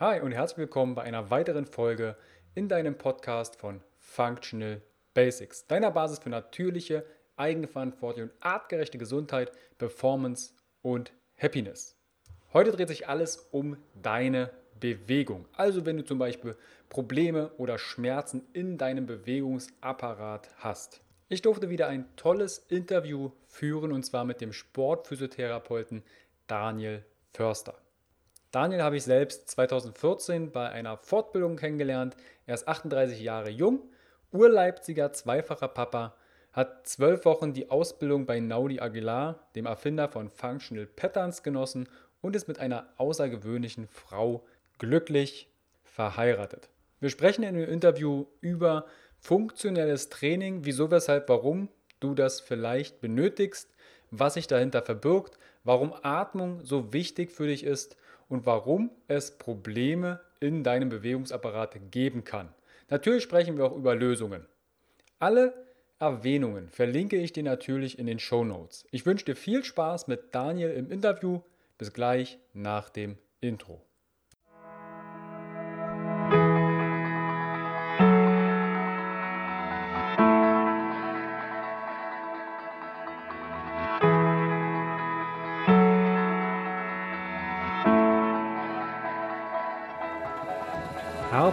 Hi und herzlich willkommen bei einer weiteren Folge in deinem Podcast von Functional Basics, deiner Basis für natürliche, eigenverantwortliche und artgerechte Gesundheit, Performance und Happiness. Heute dreht sich alles um deine Bewegung. Also wenn du zum Beispiel Probleme oder Schmerzen in deinem Bewegungsapparat hast. Ich durfte wieder ein tolles Interview führen und zwar mit dem Sportphysiotherapeuten Daniel Förster. Daniel habe ich selbst 2014 bei einer Fortbildung kennengelernt. Er ist 38 Jahre jung, Urleipziger, zweifacher Papa, hat zwölf Wochen die Ausbildung bei Naudi Aguilar, dem Erfinder von Functional Patterns, genossen und ist mit einer außergewöhnlichen Frau glücklich verheiratet. Wir sprechen in dem Interview über funktionelles Training, wieso, weshalb, warum du das vielleicht benötigst, was sich dahinter verbirgt, warum Atmung so wichtig für dich ist und warum es Probleme in deinem Bewegungsapparat geben kann. Natürlich sprechen wir auch über Lösungen. Alle Erwähnungen verlinke ich dir natürlich in den Show Notes. Ich wünsche dir viel Spaß mit Daniel im Interview. Bis gleich nach dem Intro.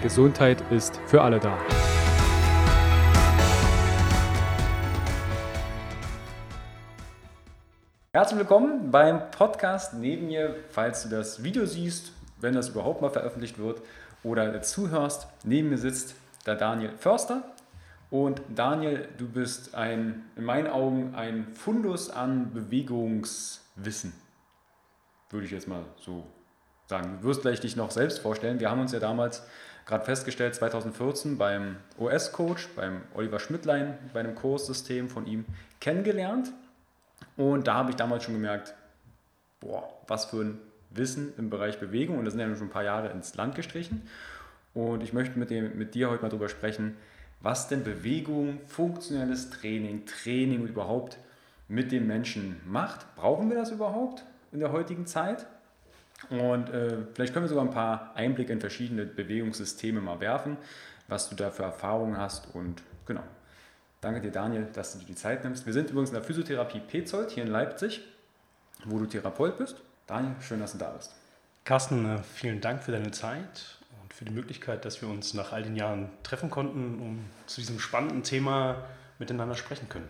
Gesundheit ist für alle da. Herzlich willkommen beim Podcast neben mir, falls du das Video siehst, wenn das überhaupt mal veröffentlicht wird oder zuhörst. Neben mir sitzt der Daniel Förster. Und Daniel, du bist ein, in meinen Augen ein Fundus an Bewegungswissen. Würde ich jetzt mal so sagen. Du wirst gleich dich noch selbst vorstellen. Wir haben uns ja damals gerade festgestellt, 2014 beim OS-Coach, beim Oliver Schmidtlein, bei einem Kurssystem von ihm kennengelernt. Und da habe ich damals schon gemerkt, boah, was für ein Wissen im Bereich Bewegung. Und das sind ja schon ein paar Jahre ins Land gestrichen. Und ich möchte mit, dem, mit dir heute mal darüber sprechen, was denn Bewegung, funktionelles Training, Training überhaupt mit dem Menschen macht. Brauchen wir das überhaupt in der heutigen Zeit? Und äh, vielleicht können wir sogar ein paar Einblicke in verschiedene Bewegungssysteme mal werfen, was du da für Erfahrungen hast. Und genau. Danke dir, Daniel, dass du dir die Zeit nimmst. Wir sind übrigens in der Physiotherapie Petzold hier in Leipzig, wo du Therapeut bist. Daniel, schön, dass du da bist. Carsten, äh, vielen Dank für deine Zeit und für die Möglichkeit, dass wir uns nach all den Jahren treffen konnten, um zu diesem spannenden Thema miteinander sprechen können.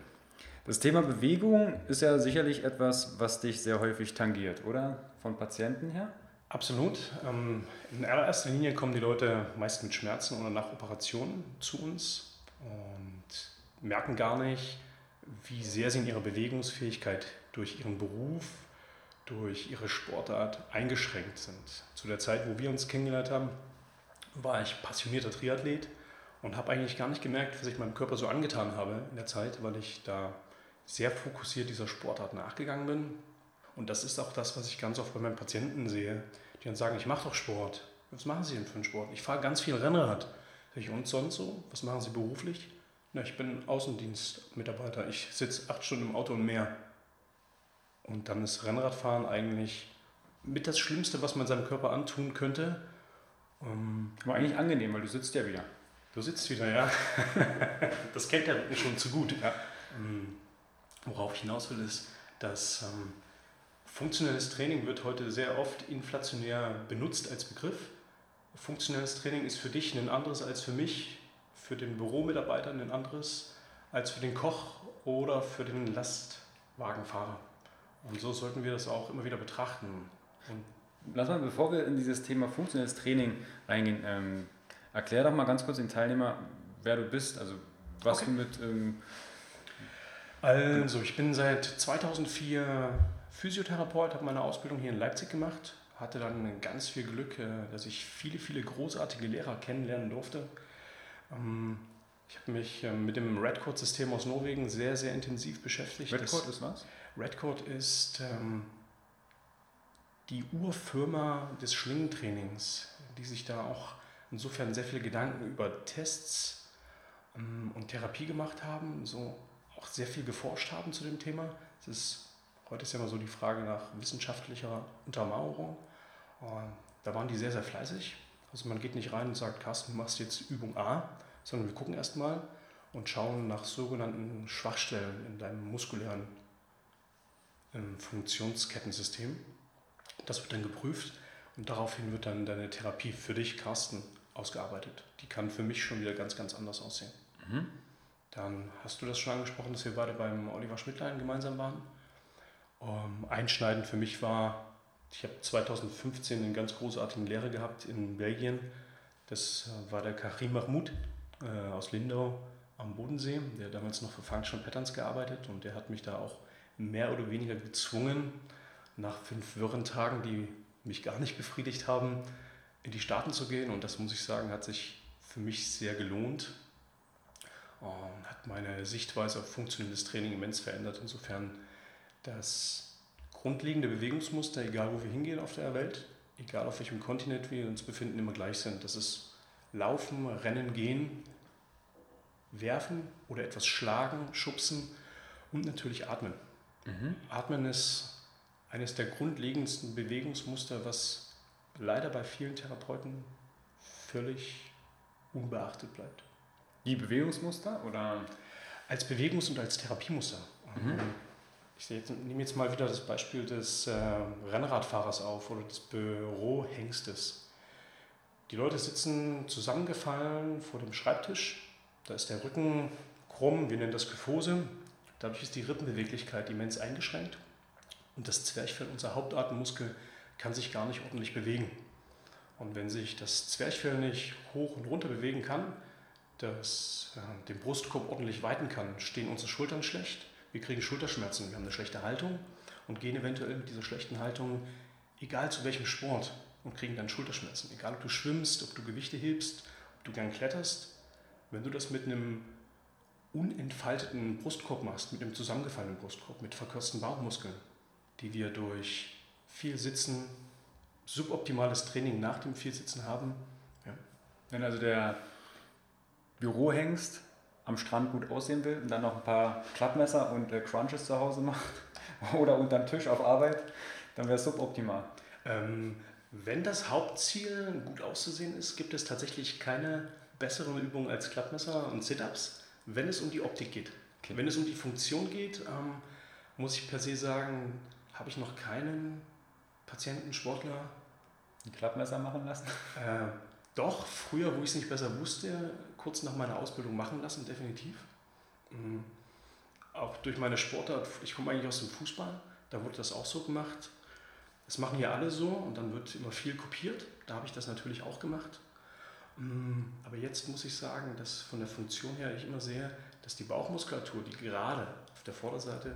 Das Thema Bewegung ist ja sicherlich etwas, was dich sehr häufig tangiert, oder? Von Patienten her? Absolut. Ähm, in allererster Linie kommen die Leute meist mit Schmerzen oder nach Operationen zu uns und merken gar nicht, wie sehr sie in ihrer Bewegungsfähigkeit durch ihren Beruf, durch ihre Sportart eingeschränkt sind. Zu der Zeit, wo wir uns kennengelernt haben, war ich passionierter Triathlet und habe eigentlich gar nicht gemerkt, was ich meinem Körper so angetan habe in der Zeit, weil ich da sehr fokussiert dieser Sportart nachgegangen bin. Und das ist auch das, was ich ganz oft bei meinen Patienten sehe, die dann sagen, ich mache doch Sport. Was machen Sie denn für einen Sport? Ich fahre ganz viel Rennrad. Ich, und sonst so? Was machen Sie beruflich? Na, ich bin Außendienstmitarbeiter. Ich sitze acht Stunden im Auto und mehr. Und dann ist Rennradfahren eigentlich mit das Schlimmste, was man seinem Körper antun könnte. Ähm, Aber eigentlich angenehm, weil du sitzt ja wieder. Du sitzt wieder, ja. das kennt der Rücken schon zu gut. Ja. Ähm, Worauf ich hinaus will, ist, dass ähm, funktionelles Training wird heute sehr oft inflationär benutzt als Begriff. Funktionelles Training ist für dich ein anderes als für mich, für den Büromitarbeiter ein anderes als für den Koch oder für den Lastwagenfahrer. Und so sollten wir das auch immer wieder betrachten. Und Lass mal, bevor wir in dieses Thema funktionelles Training reingehen, ähm, erklär doch mal ganz kurz den Teilnehmer, wer du bist, also was okay. du mit ähm, also, ich bin seit 2004 Physiotherapeut, habe meine Ausbildung hier in Leipzig gemacht, hatte dann ganz viel Glück, äh, dass ich viele, viele großartige Lehrer kennenlernen durfte. Ähm, ich habe mich ähm, mit dem Redcode-System aus Norwegen sehr, sehr intensiv beschäftigt. Redcode ist was? Redcode ist ähm, die Urfirma des Schlingentrainings, die sich da auch insofern sehr viele Gedanken über Tests ähm, und Therapie gemacht haben, so auch sehr viel geforscht haben zu dem Thema. Es ist, heute ist ja immer so die Frage nach wissenschaftlicher Untermauerung. Da waren die sehr, sehr fleißig. Also man geht nicht rein und sagt, Carsten, du machst jetzt Übung A, sondern wir gucken erstmal und schauen nach sogenannten Schwachstellen in deinem muskulären ähm, Funktionskettensystem. Das wird dann geprüft und daraufhin wird dann deine Therapie für dich, Carsten, ausgearbeitet. Die kann für mich schon wieder ganz, ganz anders aussehen. Mhm. Dann hast du das schon angesprochen, dass wir beide beim Oliver Schmidtlein gemeinsam waren. Ähm, einschneidend für mich war, ich habe 2015 einen ganz großartigen Lehrer gehabt in Belgien. Das äh, war der Karim Mahmoud äh, aus Lindau am Bodensee, der damals noch für Functional Patterns gearbeitet und der hat mich da auch mehr oder weniger gezwungen, nach fünf wirren Tagen, die mich gar nicht befriedigt haben, in die Staaten zu gehen. Und das muss ich sagen, hat sich für mich sehr gelohnt und hat meine Sichtweise auf funktionelles Training immens verändert. Insofern das grundlegende Bewegungsmuster, egal wo wir hingehen auf der Welt, egal auf welchem Kontinent wir uns befinden, immer gleich sind. Das ist Laufen, Rennen, Gehen, Werfen oder etwas schlagen, schubsen und natürlich atmen. Mhm. Atmen ist eines der grundlegendsten Bewegungsmuster, was leider bei vielen Therapeuten völlig unbeachtet bleibt. Die Bewegungsmuster oder? Als Bewegungs- und als Therapiemuster. Mhm. Ich nehme jetzt mal wieder das Beispiel des äh, Rennradfahrers auf oder des Bürohengstes. Die Leute sitzen zusammengefallen vor dem Schreibtisch. Da ist der Rücken krumm, wir nennen das Kyphose. Dadurch ist die Rippenbeweglichkeit immens eingeschränkt. Und das Zwerchfell, unser Hauptatemmuskel, kann sich gar nicht ordentlich bewegen. Und wenn sich das Zwerchfell nicht hoch und runter bewegen kann, das äh, den Brustkorb ordentlich weiten kann, stehen unsere Schultern schlecht, wir kriegen Schulterschmerzen, wir haben eine schlechte Haltung und gehen eventuell mit dieser schlechten Haltung, egal zu welchem Sport, und kriegen dann Schulterschmerzen. Egal, ob du schwimmst, ob du Gewichte hebst, ob du gern kletterst. Wenn du das mit einem unentfalteten Brustkorb machst, mit einem zusammengefallenen Brustkorb, mit verkürzten Bauchmuskeln, die wir durch viel Sitzen, suboptimales Training nach dem viel Sitzen haben. Ja. Wenn also der Bürohengst am Strand gut aussehen will und dann noch ein paar Klappmesser und äh, Crunches zu Hause macht oder unterm Tisch auf Arbeit, dann wäre es suboptimal. Ähm, wenn das Hauptziel gut auszusehen ist, gibt es tatsächlich keine besseren Übungen als Klappmesser und Sit-Ups, wenn es um die Optik geht. Okay. Wenn es um die Funktion geht, ähm, muss ich per se sagen, habe ich noch keinen Patienten, Sportler. Ein Klappmesser machen lassen? Äh, doch, früher, wo ich es nicht besser wusste, kurz nach meiner Ausbildung machen lassen, definitiv. Mhm. Auch durch meine Sportart, ich komme eigentlich aus dem Fußball, da wurde das auch so gemacht. Das machen ja alle so und dann wird immer viel kopiert. Da habe ich das natürlich auch gemacht. Mm, aber jetzt muss ich sagen, dass von der Funktion her ich immer sehe, dass die Bauchmuskulatur, die gerade auf der Vorderseite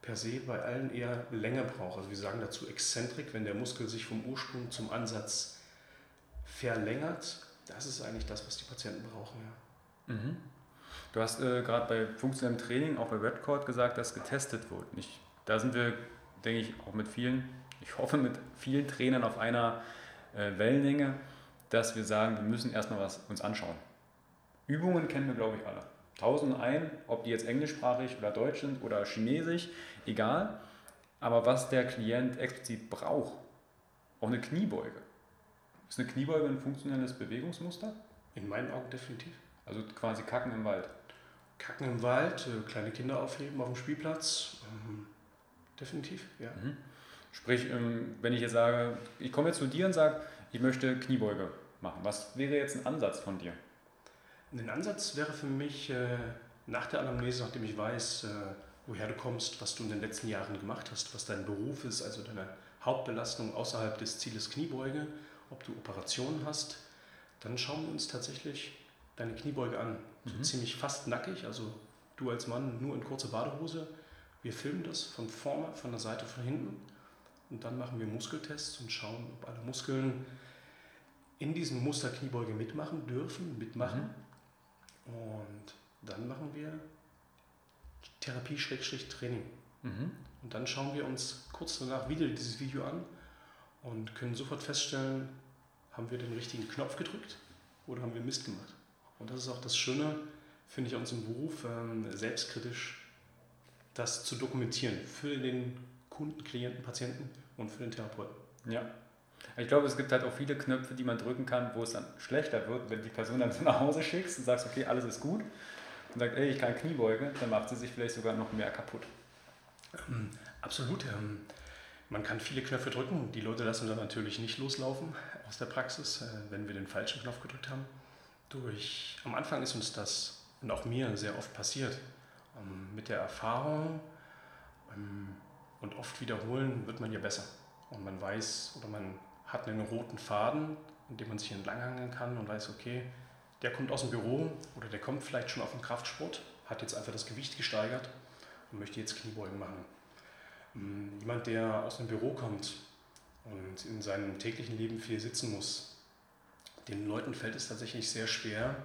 per se bei allen eher länger braucht. Also wir sagen dazu Exzentrik, wenn der Muskel sich vom Ursprung zum Ansatz verlängert. Das ist eigentlich das, was die Patienten brauchen. Ja. Mhm. Du hast äh, gerade bei funktionellem Training, auch bei Redcord gesagt, dass getestet wird. Nicht, da sind wir, denke ich, auch mit vielen ich hoffe mit vielen Trainern auf einer äh, Wellenlänge, dass wir sagen, wir müssen erstmal was uns anschauen. Übungen kennen wir, glaube ich, alle. Tausend ein, ob die jetzt englischsprachig oder deutsch sind oder chinesisch, egal. Aber was der Klient explizit braucht, auch eine Kniebeuge. Ist eine Kniebeuge ein funktionelles Bewegungsmuster? In meinen Augen definitiv. Also quasi Kacken im Wald. Kacken im Wald, äh, kleine Kinder aufheben auf dem Spielplatz. Ähm, definitiv, ja. Mhm. Sprich, ähm, wenn ich jetzt sage, ich komme jetzt zu dir und sage, ich möchte Kniebeuge machen, was wäre jetzt ein Ansatz von dir? Ein Ansatz wäre für mich äh, nach der Anamnese, nachdem ich weiß, äh, woher du kommst, was du in den letzten Jahren gemacht hast, was dein Beruf ist, also deine Hauptbelastung außerhalb des Zieles Kniebeuge, ob du Operationen hast, dann schauen wir uns tatsächlich deine Kniebeuge an. So mhm. ziemlich fast nackig, also du als Mann nur in kurzer Badehose. Wir filmen das von vorne, von der Seite, von hinten und dann machen wir Muskeltests und schauen, ob alle Muskeln in diesem Muster Kniebeuge mitmachen dürfen, mitmachen. Mhm. Und dann machen wir Therapie-Training. Mhm. Und dann schauen wir uns kurz danach wieder dieses Video an und können sofort feststellen, haben wir den richtigen Knopf gedrückt oder haben wir Mist gemacht. Und das ist auch das Schöne, finde ich, an unserem Beruf, ähm, selbstkritisch das zu dokumentieren für den Kunden, Klienten, Patienten und für den Therapeuten. Ja. Ich glaube, es gibt halt auch viele Knöpfe, die man drücken kann, wo es dann schlechter wird, wenn die Person dann so nach Hause schickst und sagst, okay, alles ist gut und sagt, ey, ich kann Kniebeuge, dann macht sie sich vielleicht sogar noch mehr kaputt. Ähm, absolut. Ähm, man kann viele Knöpfe drücken. Die Leute lassen dann natürlich nicht loslaufen aus der Praxis, äh, wenn wir den falschen Knopf gedrückt haben. Durch, am Anfang ist uns das und auch mir sehr oft passiert. Ähm, mit der Erfahrung ähm, und oft wiederholen wird man ja besser. Und man weiß oder man hat einen roten Faden, in dem man sich entlanghangeln kann und weiß, okay, der kommt aus dem Büro oder der kommt vielleicht schon auf den Kraftsport, hat jetzt einfach das Gewicht gesteigert und möchte jetzt Kniebeugen machen. Ähm, jemand, der aus dem Büro kommt und in seinem täglichen Leben viel sitzen muss, den Leuten fällt es tatsächlich sehr schwer,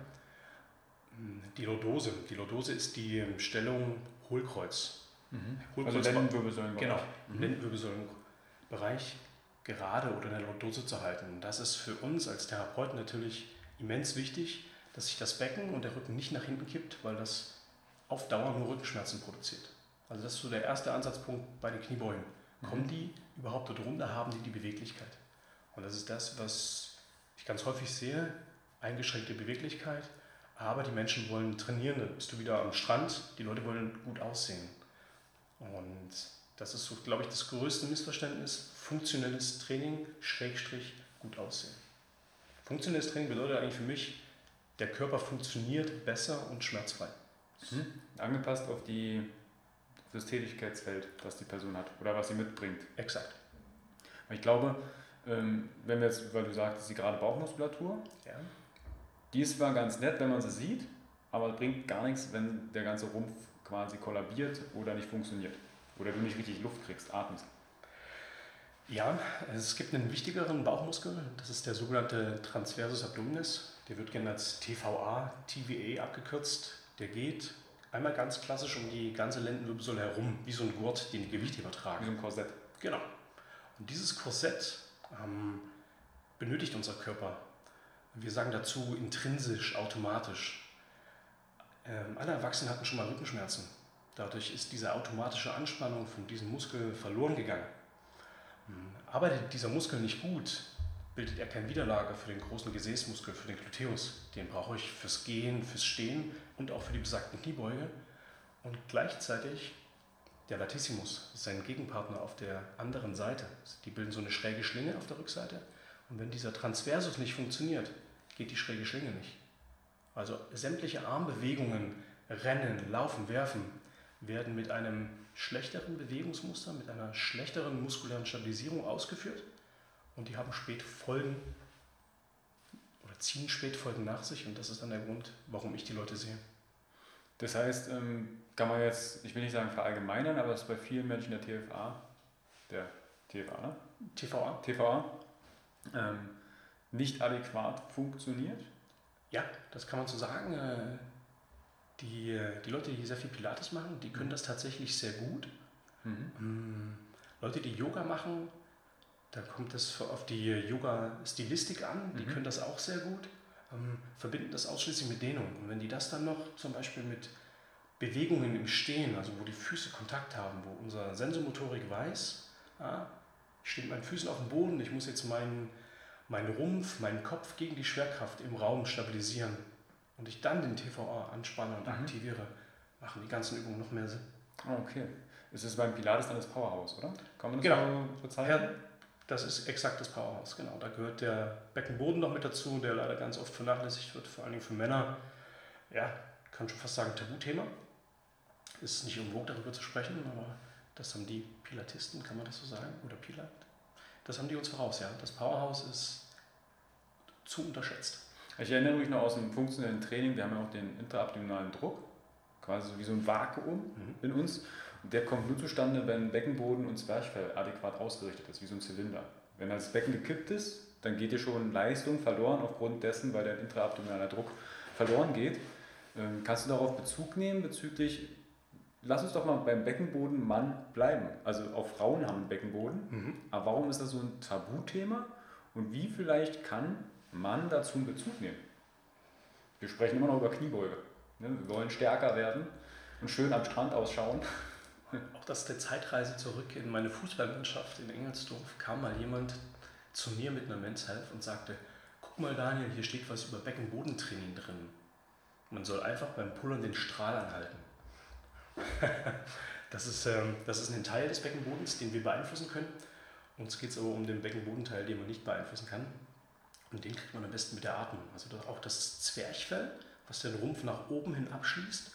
die Lordose. Die Lordose ist die Stellung Hohlkreuz. Mhm. Hohlkreuz also Lendenwirbelsäulenbereich. Genau, mhm. Lendenwirbelsäulenbereich gerade oder in der Lordose zu halten. Das ist für uns als Therapeuten natürlich immens wichtig, dass sich das Becken und der Rücken nicht nach hinten kippt, weil das auf Dauer nur Rückenschmerzen produziert. Also das ist so der erste Ansatzpunkt bei den Kniebeugen. Mhm. Kommen die überhaupt dort runter, haben die die Beweglichkeit? Und das ist das, was ich ganz häufig sehe, eingeschränkte Beweglichkeit, aber die Menschen wollen trainieren, dann bist du wieder am Strand, die Leute wollen gut aussehen. Und das ist so, glaube ich, das größte Missverständnis. Funktionelles Training, Schrägstrich, gut aussehen. Funktionelles Training bedeutet eigentlich für mich, der Körper funktioniert besser und schmerzfrei. Mhm. Angepasst auf, die, das Tätigkeitsfeld, das die Person hat oder was sie mitbringt. Exakt. Ich glaube, ähm, wenn wir jetzt, weil du sagtest, die gerade Bauchmuskulatur, ja. Die ist zwar ganz nett, wenn man sie sieht, aber bringt gar nichts, wenn der ganze Rumpf quasi kollabiert oder nicht funktioniert. Oder du nicht richtig Luft kriegst, atmest. Ja, es gibt einen wichtigeren Bauchmuskel, das ist der sogenannte Transversus Abdominis. Der wird gerne als TVA, TVA abgekürzt. Der geht einmal ganz klassisch um die ganze Lendenwirbelsäule herum, wie so ein Gurt, den die Gewichte übertragen. Wie so ein Korsett. Genau. Und dieses Korsett ähm, benötigt unser Körper wir sagen dazu intrinsisch, automatisch. Ähm, alle Erwachsenen hatten schon mal Rückenschmerzen. Dadurch ist diese automatische Anspannung von diesem Muskel verloren gegangen. Hm, arbeitet dieser Muskel nicht gut, bildet er kein Widerlager für den großen Gesäßmuskel, für den Gluteus. Den brauche ich fürs Gehen, fürs Stehen und auch für die besagten Kniebeuge. Und gleichzeitig der Latissimus, sein Gegenpartner auf der anderen Seite. Die bilden so eine schräge Schlinge auf der Rückseite. Und wenn dieser Transversus nicht funktioniert, geht die schräge Schlinge nicht. Also sämtliche Armbewegungen, Rennen, Laufen, Werfen, werden mit einem schlechteren Bewegungsmuster, mit einer schlechteren muskulären Stabilisierung ausgeführt und die haben Spätfolgen oder ziehen Spätfolgen nach sich und das ist dann der Grund, warum ich die Leute sehe. Das heißt, ähm, kann man jetzt, ich will nicht sagen verallgemeinern, aber es ist bei vielen Menschen der TFA, der TFA, ne? TVA. TVA, ähm, nicht adäquat funktioniert? Ja, das kann man so sagen. Äh, die, die Leute, die sehr viel Pilates machen, die können mhm. das tatsächlich sehr gut. Mhm. Mm, Leute, die Yoga machen, da kommt es auf die Yoga-Stilistik an, die mhm. können das auch sehr gut, ähm, verbinden das ausschließlich mit Dehnung. Und wenn die das dann noch zum Beispiel mit Bewegungen im Stehen, also wo die Füße Kontakt haben, wo unser Sensomotorik weiß, ah, ich stehe mit meinen Füßen auf dem Boden, ich muss jetzt meinen meinen Rumpf, meinen Kopf gegen die Schwerkraft im Raum stabilisieren und ich dann den TVA anspanne und mhm. aktiviere, machen die ganzen Übungen noch mehr Sinn. Ah, okay. Ist es beim Pilates dann das Powerhouse, oder? Kann man das genau. so bezeichnen? Ja, das ist exakt das Powerhouse, genau. Da gehört der Beckenboden noch mit dazu, der leider ganz oft vernachlässigt wird, vor allem für Männer. Ja, kann schon fast sagen Tabuthema. Ist nicht im darüber zu sprechen, aber das haben die Pilatisten, kann man das so sagen? Oder Pilat? Das haben die uns voraus, ja. Das Powerhouse ist zu unterschätzt. Ich erinnere mich noch aus dem funktionellen Training, wir haben ja auch den intraabdominalen Druck, quasi so wie so ein Vakuum mhm. in uns. Der kommt nur zustande, wenn Beckenboden und Zwerchfell adäquat ausgerichtet ist, wie so ein Zylinder. Wenn das Becken gekippt ist, dann geht dir schon Leistung verloren aufgrund dessen, weil dein intraabdominaler Druck verloren geht. Ähm, kannst du darauf Bezug nehmen bezüglich, lass uns doch mal beim Beckenboden Mann bleiben. Also auch Frauen haben einen Beckenboden, mhm. aber warum ist das so ein Tabuthema und wie vielleicht kann Mann dazu einen Bezug nehmen? Wir sprechen immer noch über Kniebeuge. Ne? Wir wollen stärker werden und schön am Strand ausschauen. Auch das der Zeitreise zurück in meine Fußballmannschaft in Engelsdorf kam mal jemand zu mir mit einer Men's Health und sagte, guck mal Daniel, hier steht was über Beckenbodentraining drin. Man soll einfach beim Pullern den Strahl anhalten. das, ist, ähm, das ist ein Teil des Beckenbodens, den wir beeinflussen können. Uns geht es aber um den Beckenbodenteil, den man nicht beeinflussen kann. Und den kriegt man am besten mit der Atmung. Also auch das Zwerchfell, was den Rumpf nach oben hin abschließt,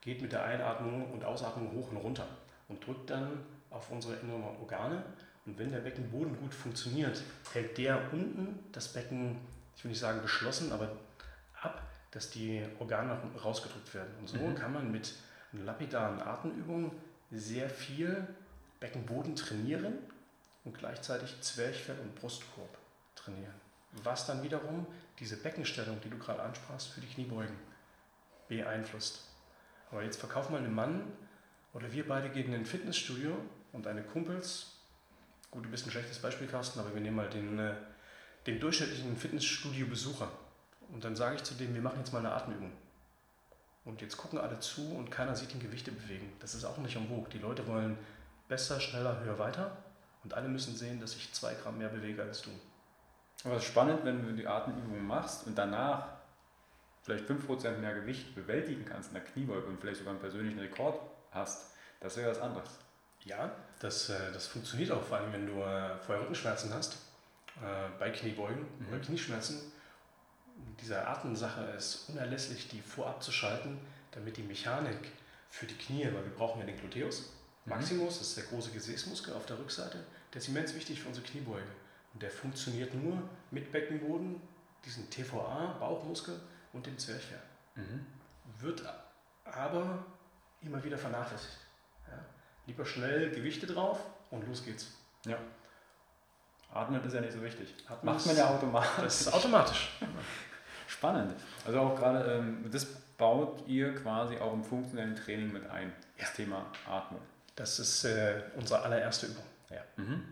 geht mit der Einatmung und Ausatmung hoch und runter und drückt dann auf unsere inneren Organe. Und wenn der Beckenboden gut funktioniert, hält der unten das Becken, ich will nicht sagen geschlossen, aber ab, dass die Organe rausgedrückt werden. Und so mhm. kann man mit lapidaren Atemübungen sehr viel Beckenboden trainieren und gleichzeitig Zwerchfell und Brustkorb trainieren. Was dann wiederum diese Beckenstellung, die du gerade ansprachst, für die Kniebeugen beeinflusst. Aber jetzt verkauf mal einen Mann oder wir beide gehen in ein Fitnessstudio und deine Kumpels, gut, du bist ein schlechtes Beispiel, Carsten, aber wir nehmen mal den, äh, den durchschnittlichen Fitnessstudio-Besucher. Und dann sage ich zu dem, wir machen jetzt mal eine Atemübung. Und jetzt gucken alle zu und keiner sieht den Gewichte bewegen. Das ist auch nicht Vogue. Die Leute wollen besser, schneller, höher, weiter. Und alle müssen sehen, dass ich zwei Gramm mehr bewege als du. Aber es ist spannend, wenn du die Atemübung machst und danach vielleicht 5% mehr Gewicht bewältigen kannst in der Kniebeuge und vielleicht sogar einen persönlichen Rekord hast. Das wäre was anderes. Ja, das, äh, das funktioniert auch, vor allem wenn du äh, vorher Rückenschmerzen hast, äh, bei Kniebeugen mhm. oder Knieschmerzen diese Atemsache ist unerlässlich, die vorab zu schalten, damit die Mechanik für die Knie, weil wir brauchen ja den Gluteus mhm. Maximus, das ist der große Gesäßmuskel auf der Rückseite, der ist immens wichtig für unsere Kniebeuge. Und der funktioniert nur mit Beckenboden, diesen TVA, Bauchmuskel und dem Zwerchfell. Mhm. Wird aber immer wieder vernachlässigt. Ja? Lieber schnell Gewichte drauf und los geht's. Ja. Atmen ist ja nicht so wichtig. Atmen Macht man ja automatisch. Das ist automatisch. Spannend. Also auch gerade, ähm, das baut ihr quasi auch im funktionellen Training mit ein, das ja. Thema Atmung. Das ist äh, unsere allererste Übung. Ja. Mhm.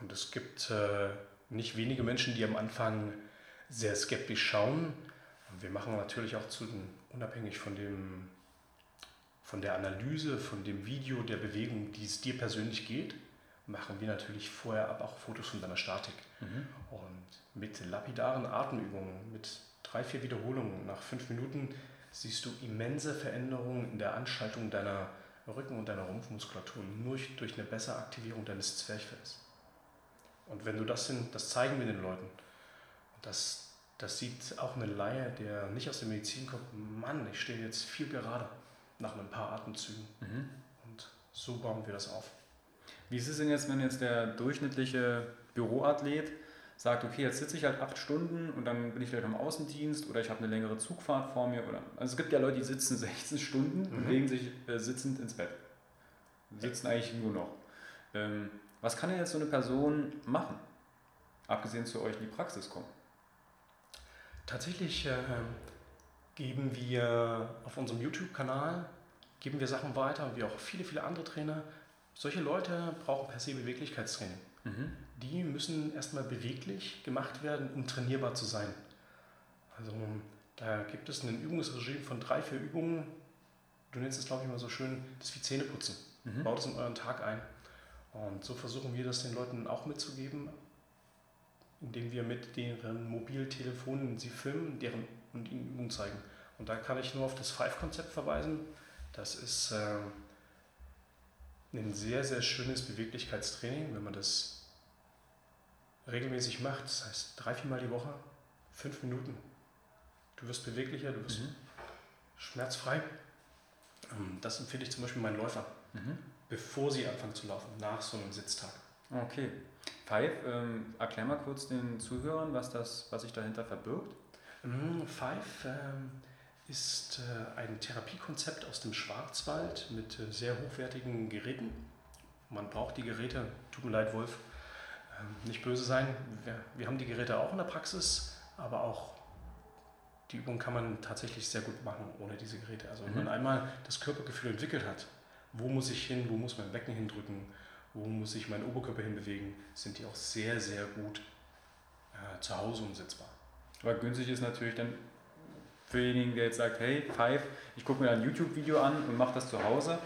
Und es gibt äh, nicht wenige Menschen, die am Anfang sehr skeptisch schauen. Wir machen natürlich auch zu, unabhängig von, dem, von der Analyse, von dem Video der Bewegung, die es dir persönlich geht, machen wir natürlich vorher aber auch Fotos von deiner Statik. Mhm. Und mit lapidaren Atemübungen, mit drei, vier Wiederholungen nach fünf Minuten siehst du immense Veränderungen in der Anschaltung deiner Rücken- und deiner Rumpfmuskulatur nur durch, eine bessere Aktivierung deines Zwerchfells. Und wenn du das sind, das zeigen wir den Leuten. Und das, das sieht auch eine Laie, der nicht aus der Medizin kommt, Mann, ich stehe jetzt viel gerade nach ein paar Atemzügen. Mhm. Und so bauen wir das auf. Wie ist es denn jetzt, wenn jetzt der durchschnittliche Büroathlet sagt, okay, jetzt sitze ich halt acht Stunden und dann bin ich vielleicht im Außendienst oder ich habe eine längere Zugfahrt vor mir. Oder, also es gibt ja Leute, die sitzen 16 Stunden mhm. und legen sich äh, sitzend ins Bett. Sitzen eigentlich nur noch. Ähm, was kann denn jetzt so eine Person machen, abgesehen zu euch in die Praxis kommen? Tatsächlich äh, geben wir auf unserem YouTube-Kanal geben wir Sachen weiter, wie auch viele, viele andere Trainer. Solche Leute brauchen per se Beweglichkeitstraining. Mhm die müssen erstmal beweglich gemacht werden, um trainierbar zu sein. Also da gibt es ein Übungsregime von drei, vier Übungen. Du nennst es, glaube ich, immer so schön, das ist wie Zähneputzen. Mhm. Baut es in euren Tag ein. Und so versuchen wir das den Leuten auch mitzugeben, indem wir mit deren Mobiltelefonen sie filmen deren, und ihnen Übungen zeigen. Und da kann ich nur auf das Five-Konzept verweisen. Das ist äh, ein sehr, sehr schönes Beweglichkeitstraining, wenn man das regelmäßig macht, das heißt drei, viermal die Woche, fünf Minuten. Du wirst beweglicher, du wirst mhm. schmerzfrei. Ähm, das empfehle ich zum Beispiel meinen Läufern, mhm. bevor sie anfangen zu laufen, nach so einem Sitztag. Okay. Five, ähm, erklär mal kurz den Zuhörern, was, das, was sich dahinter verbirgt. Mhm, Five ähm, ist äh, ein Therapiekonzept aus dem Schwarzwald mit äh, sehr hochwertigen Geräten. Man braucht die Geräte, tut mir leid, Wolf, ähm, nicht böse sein. Wir, wir haben die Geräte auch in der Praxis, aber auch die Übung kann man tatsächlich sehr gut machen ohne diese Geräte. Also wenn mhm. man einmal das Körpergefühl entwickelt hat, wo muss ich hin, wo muss mein Becken hindrücken, wo muss ich meinen Oberkörper hinbewegen, sind die auch sehr, sehr gut äh, zu Hause umsetzbar. Aber günstig ist natürlich dann für denjenigen, der jetzt sagt, hey, Five, ich gucke mir ein YouTube-Video an und mache das zu Hause,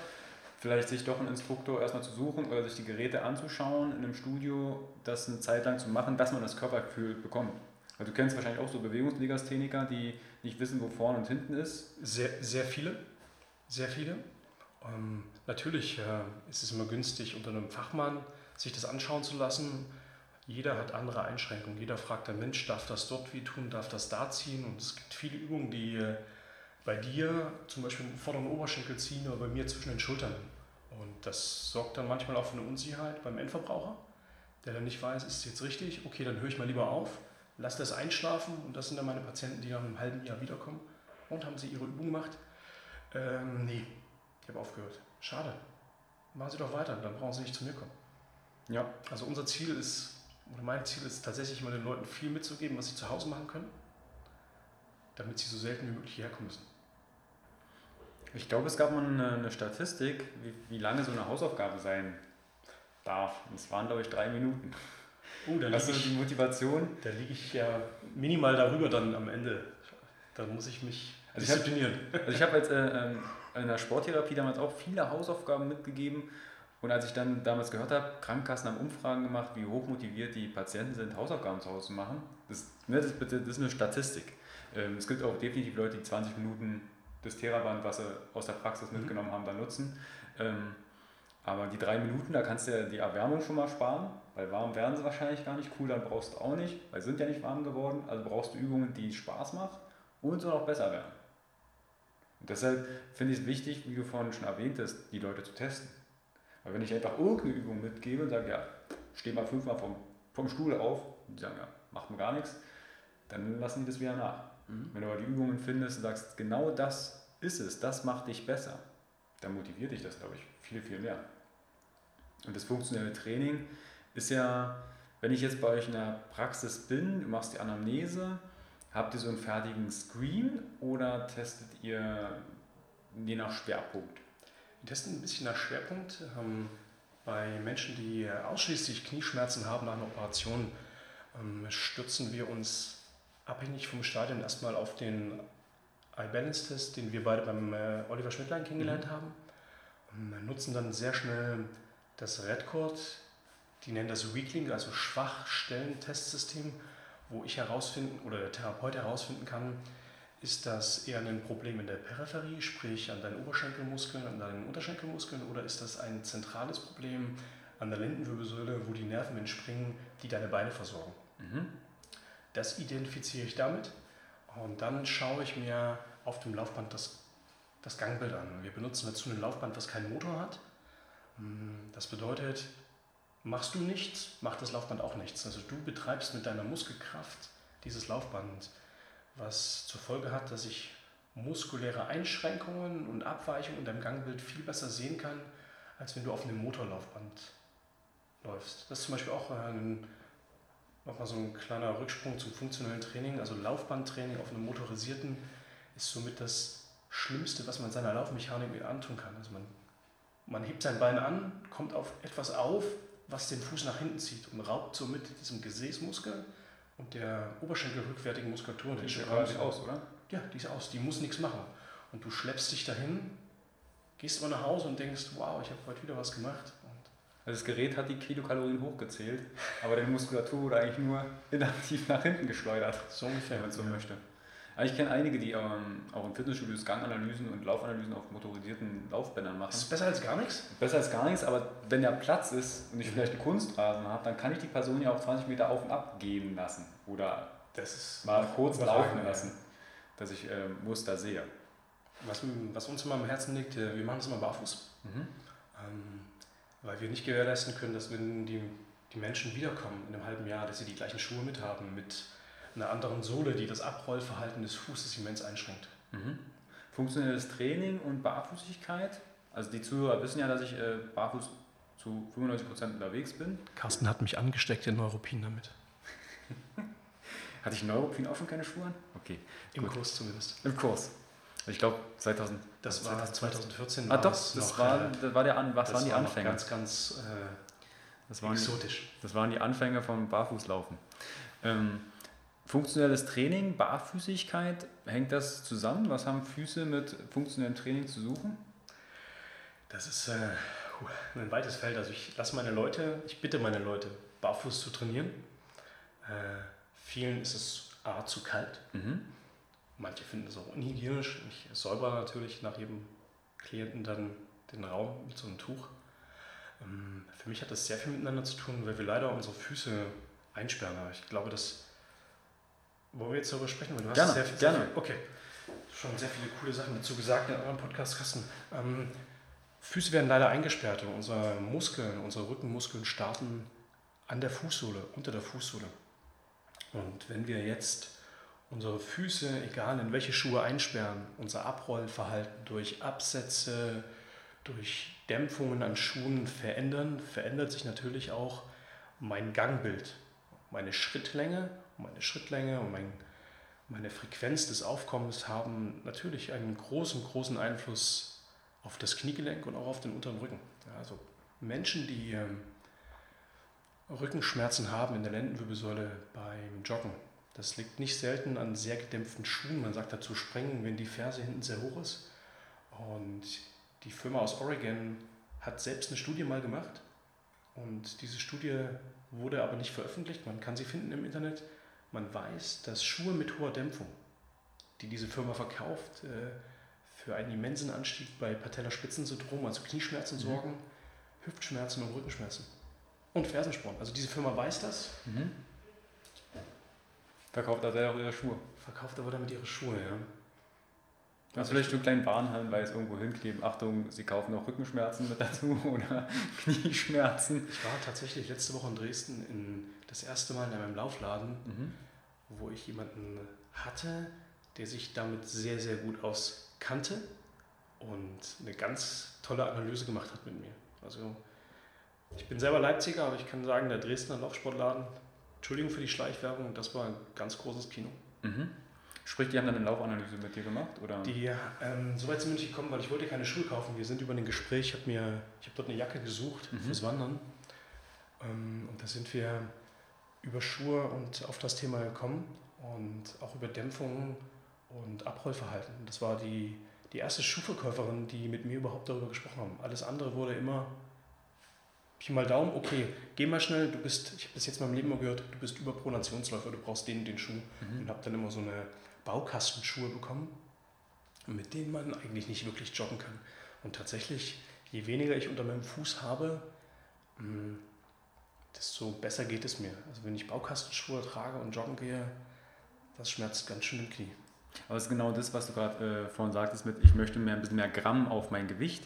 vielleicht sich doch einen Instruktor erstmal zu suchen oder sich die Geräte anzuschauen in einem Studio, das eine Zeit lang zu machen, dass man das Körpergefühl bekommt. Also du kennst wahrscheinlich auch so Bewegungslegastheniker, die nicht wissen, wo vorne und hinten ist. Sehr, sehr viele, sehr viele. Ähm, natürlich äh, ist es immer günstig, unter einem Fachmann sich das anschauen zu lassen. Jeder hat andere Einschränkungen. Jeder fragt, der Mensch, darf das dort wie tun, darf das da ziehen? Und es gibt viele Übungen, die äh, bei dir zum Beispiel im vorderen Oberschenkel ziehen oder bei mir zwischen den Schultern. Und das sorgt dann manchmal auch für eine Unsicherheit beim Endverbraucher, der dann nicht weiß, ist es jetzt richtig? Okay, dann höre ich mal lieber auf, lasse das einschlafen. Und das sind dann meine Patienten, die nach einem halben Jahr wiederkommen. Und haben sie ihre Übung gemacht? Ähm, nee, ich habe aufgehört. Schade. Machen Sie doch weiter, dann brauchen Sie nicht zu mir kommen. Ja. Also unser Ziel ist, oder mein Ziel ist tatsächlich mal den Leuten viel mitzugeben, was sie zu Hause machen können, damit sie so selten wie möglich hierher kommen müssen. Ich glaube, es gab mal eine, eine Statistik, wie, wie, lange so eine Hausaufgabe sein darf. Es waren, glaube ich, drei Minuten. Uh, da also die Motivation. Da liege ich ja minimal darüber dann am Ende. Da muss ich mich also disziplinieren. Ich hab, also ich habe als äh, ähm, in der Sporttherapie damals auch viele Hausaufgaben mitgegeben. Und als ich dann damals gehört habe, Krankenkassen haben Umfragen gemacht, wie hoch motiviert die Patienten sind, Hausaufgaben zu Hause zu machen, das, ne, das, das ist eine Statistik. Ähm, es gibt auch definitiv Leute, die 20 Minuten das Theraband, was sie aus der Praxis mhm. mitgenommen haben, dann nutzen. Ähm, aber die drei Minuten, da kannst du ja die Erwärmung schon mal sparen, weil warm werden sie wahrscheinlich gar nicht. Cool, dann brauchst du auch nicht, weil sie sind ja nicht warm geworden. Also brauchst du Übungen, die Spaß machen und so noch besser werden. Und deshalb finde ich es wichtig, wie du vorhin schon erwähnt hast, die Leute zu testen. Weil wenn ich einfach irgendeine Übung mitgebe und sage, ja, steh mal fünfmal vom, vom Stuhl auf und die sagen, ja, macht mir gar nichts, dann lassen die das wieder nach. Mhm. Wenn du aber die Übungen findest und sagst, genau das ist es, das macht dich besser, dann motiviert dich das, glaube ich, viel, viel mehr. Und das funktionelle Training ist ja, wenn ich jetzt bei euch in der Praxis bin, du machst die Anamnese, Habt ihr so einen fertigen Screen oder testet ihr je nach Schwerpunkt? Wir testen ein bisschen nach Schwerpunkt. Ähm, bei Menschen, die ausschließlich Knieschmerzen haben nach einer Operation, ähm, stürzen wir uns abhängig vom Stadion erstmal auf den iBalance-Test, den wir beide beim äh, Oliver Schmidtlein kennengelernt mhm. haben. Ähm, nutzen dann sehr schnell das Redcord, die nennen das Weakling, also Schwachstellen-Testsystem wo ich herausfinden oder der Therapeut herausfinden kann, ist das eher ein Problem in der Peripherie, sprich an deinen Oberschenkelmuskeln, an deinen Unterschenkelmuskeln, oder ist das ein zentrales Problem an der Lendenwirbelsäule, wo die Nerven entspringen, die deine Beine versorgen? Mhm. Das identifiziere ich damit und dann schaue ich mir auf dem Laufband das, das Gangbild an. Wir benutzen dazu ein Laufband, das keinen Motor hat. Das bedeutet, Machst du nichts, macht das Laufband auch nichts. Also du betreibst mit deiner Muskelkraft dieses Laufband, was zur Folge hat, dass ich muskuläre Einschränkungen und Abweichungen in deinem Gangbild viel besser sehen kann, als wenn du auf einem Motorlaufband läufst. Das ist zum Beispiel auch ein, nochmal so ein kleiner Rücksprung zum funktionellen Training. Also Laufbandtraining auf einem motorisierten ist somit das Schlimmste, was man seiner Laufmechanik mit antun kann. Also man, man hebt sein Bein an, kommt auf etwas auf, was den Fuß nach hinten zieht und raubt somit diesem Gesäßmuskel und der oberschenkelrückwärtigen Muskulatur. Die ist quasi aus, oder? Ja, die ist aus, die muss nichts machen. Und du schleppst dich dahin, gehst mal nach Hause und denkst, wow, ich habe heute wieder was gemacht. also das Gerät hat die Kilokalorien hochgezählt, aber deine Muskulatur wurde eigentlich nur inaktiv nach hinten geschleudert. So ungefähr, wenn man so ja. möchte. Aber ich kenne einige, die ähm, auch im Fitnessstudios Ganganalysen und Laufanalysen auf motorisierten Laufbändern machen. Das ist besser als gar nichts? Besser als gar nichts, aber wenn der Platz ist und ich vielleicht eine Kunstrasen habe, dann kann ich die Person ja auch 20 Meter auf und ab gehen lassen oder mal kurz laufen lassen, dass ich äh, Muster sehe. Was, was, uns immer am Herzen liegt, äh, wir machen das immer barfuß, mhm. ähm, weil wir nicht gewährleisten können, dass wenn die, die Menschen wiederkommen in einem halben Jahr, dass sie die gleichen Schuhe mit haben, mit einer anderen Sohle, die das Abrollverhalten des Fußes immens einschränkt. Mhm. Funktionelles Training und Barfußigkeit. Also die Zuhörer wissen ja, dass ich äh, barfuß zu 95% unterwegs bin. Carsten hat mich angesteckt in Neuropin damit. Hatte ich Neuropin auch schon keine Schuhe an? Okay. Im gut. Kurs zumindest. Im Kurs. Ich glaube 2000. Das war 2014. Ah doch, das, noch, war, das war der An was waren die Anfänger? Ganz, ganz äh, das waren exotisch. Die, das waren die Anfänger vom Barfußlaufen. Ähm, funktionelles Training, Barfüßigkeit, hängt das zusammen? Was haben Füße mit funktionellem Training zu suchen? Das ist äh, ein weites Feld. Also ich lasse meine Leute, ich bitte meine Leute, barfuß zu trainieren. Äh, vielen ist es A zu kalt. Mhm. Manche finden es auch unhygienisch. Ich säuber natürlich nach jedem Klienten dann den Raum mit so einem Tuch. Ähm, für mich hat das sehr viel miteinander zu tun, weil wir leider unsere Füße einsperren. Aber ich glaube, dass. Wollen wir jetzt darüber sprechen? Weil du gerne, sehr viel, gerne. Sehr viel, okay. Schon sehr viele coole Sachen dazu gesagt in eurem Podcast, Kasten. Ähm, Füße werden leider eingesperrt und unsere Muskeln, unsere Rückenmuskeln starten an der Fußsohle, unter der Fußsohle. Und wenn wir jetzt unsere Füße, egal in welche Schuhe einsperren, unser Abrollverhalten durch Absätze, durch Dämpfungen an Schuhen verändern, verändert sich natürlich auch mein Gangbild. Meine Schrittlänge, meine Schrittlänge und mein, meine Frequenz des Aufkommens haben natürlich einen großen, großen Einfluss auf das Kniegelenk und auch auf den unteren Rücken. also Menschen, die ähm, Rückenschmerzen haben in der Lendenwirbelsäule beim Joggen. Das liegt nicht selten an sehr gedämpften Schuhen. Man sagt dazu sprengen, wenn die Ferse hinten sehr hoch ist. Und die Firma aus Oregon hat selbst eine Studie mal gemacht. Und diese Studie wurde aber nicht veröffentlicht. Man kann sie finden im Internet. Man weiß, dass Schuhe mit hoher Dämpfung, die diese Firma verkauft, äh, für einen immensen Anstieg bei Patellaspitzensyndrom, also Knieschmerzen mhm. sorgen, Hüftschmerzen und Rückenschmerzen. Und Fersensporn. Also diese Firma weiß das. Mhm. Verkauft aber auch ihre Schuhe. Verkauft aber damit ihre Schuhe, ja. Also vielleicht so einen kleinen Warnhinweis irgendwo hinkleben. Achtung, Sie kaufen noch Rückenschmerzen mit dazu oder Knieschmerzen. Ich war tatsächlich letzte Woche in Dresden in, das erste Mal in einem Laufladen, mhm. wo ich jemanden hatte, der sich damit sehr, sehr gut auskannte und eine ganz tolle Analyse gemacht hat mit mir. Also ich bin selber Leipziger, aber ich kann sagen, der Dresdner Laufsportladen, Entschuldigung für die Schleichwerbung, das war ein ganz großes Kino. Mhm. Sprich, die haben dann eine Laufanalyse mit dir gemacht? Oder? Die, ähm, so weit sind wir nicht gekommen, weil ich wollte keine Schuhe kaufen. Wir sind über ein Gespräch, ich habe habe dort eine Jacke gesucht mhm. fürs Wandern. Ähm, und da sind wir über Schuhe und auf das Thema gekommen und auch über Dämpfung und Abrollverhalten. Das war die, die erste Schuhverkäuferin, die mit mir überhaupt darüber gesprochen haben. Alles andere wurde immer Pi mal Daumen, okay, geh mal schnell, du bist, ich habe das jetzt mal im Leben mal gehört, du bist Überpronationsläufer, du brauchst den den Schuh. Mhm. Und habe dann immer so eine Baukastenschuhe bekommen, mit denen man eigentlich nicht wirklich joggen kann. Und tatsächlich, je weniger ich unter meinem Fuß habe, mm, desto besser geht es mir. Also wenn ich Baukastenschuhe trage und joggen gehe, das schmerzt ganz schön im Knie. Aber es ist genau das, was du gerade äh, vorhin sagtest mit, ich möchte mehr, ein bisschen mehr Gramm auf mein Gewicht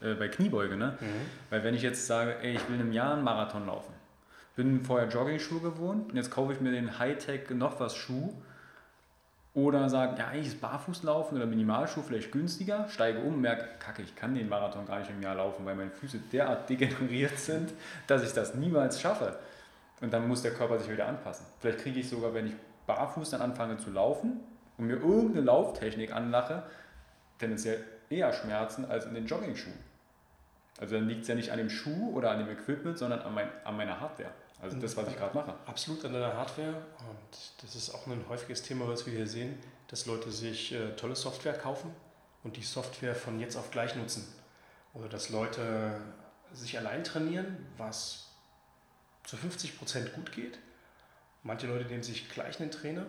äh, bei Kniebeuge. Ne? Mhm. Weil wenn ich jetzt sage, ey, ich will in einem Jahr einen Marathon laufen, bin vorher Jogging-Schuh gewohnt und jetzt kaufe ich mir den Hightech noch was Schuh oder sage, ja, eigentlich ist Barfußlaufen oder Minimalschuh vielleicht günstiger, steige um, merke, kacke, ich kann den Marathon gar nicht im Jahr laufen, weil meine Füße derart degeneriert sind, dass ich das niemals schaffe. Und dann muss der Körper sich wieder anpassen. Vielleicht kriege ich sogar, wenn ich barfuß dann anfange zu laufen und mir irgendeine Lauftechnik anlache, tendenziell eher Schmerzen als in den Jogging-Schuhen. Also dann liegt es ja nicht an dem Schuh oder an dem Equipment, sondern an, mein, an meiner Hardware. Also das, was ich gerade mache. Absolut an deiner Hardware. Und das ist auch ein häufiges Thema, was wir hier sehen, dass Leute sich äh, tolle Software kaufen und die Software von jetzt auf gleich nutzen. Oder dass Leute sich allein trainieren, was zu 50% gut geht. Manche Leute nehmen sich gleich einen Trainer,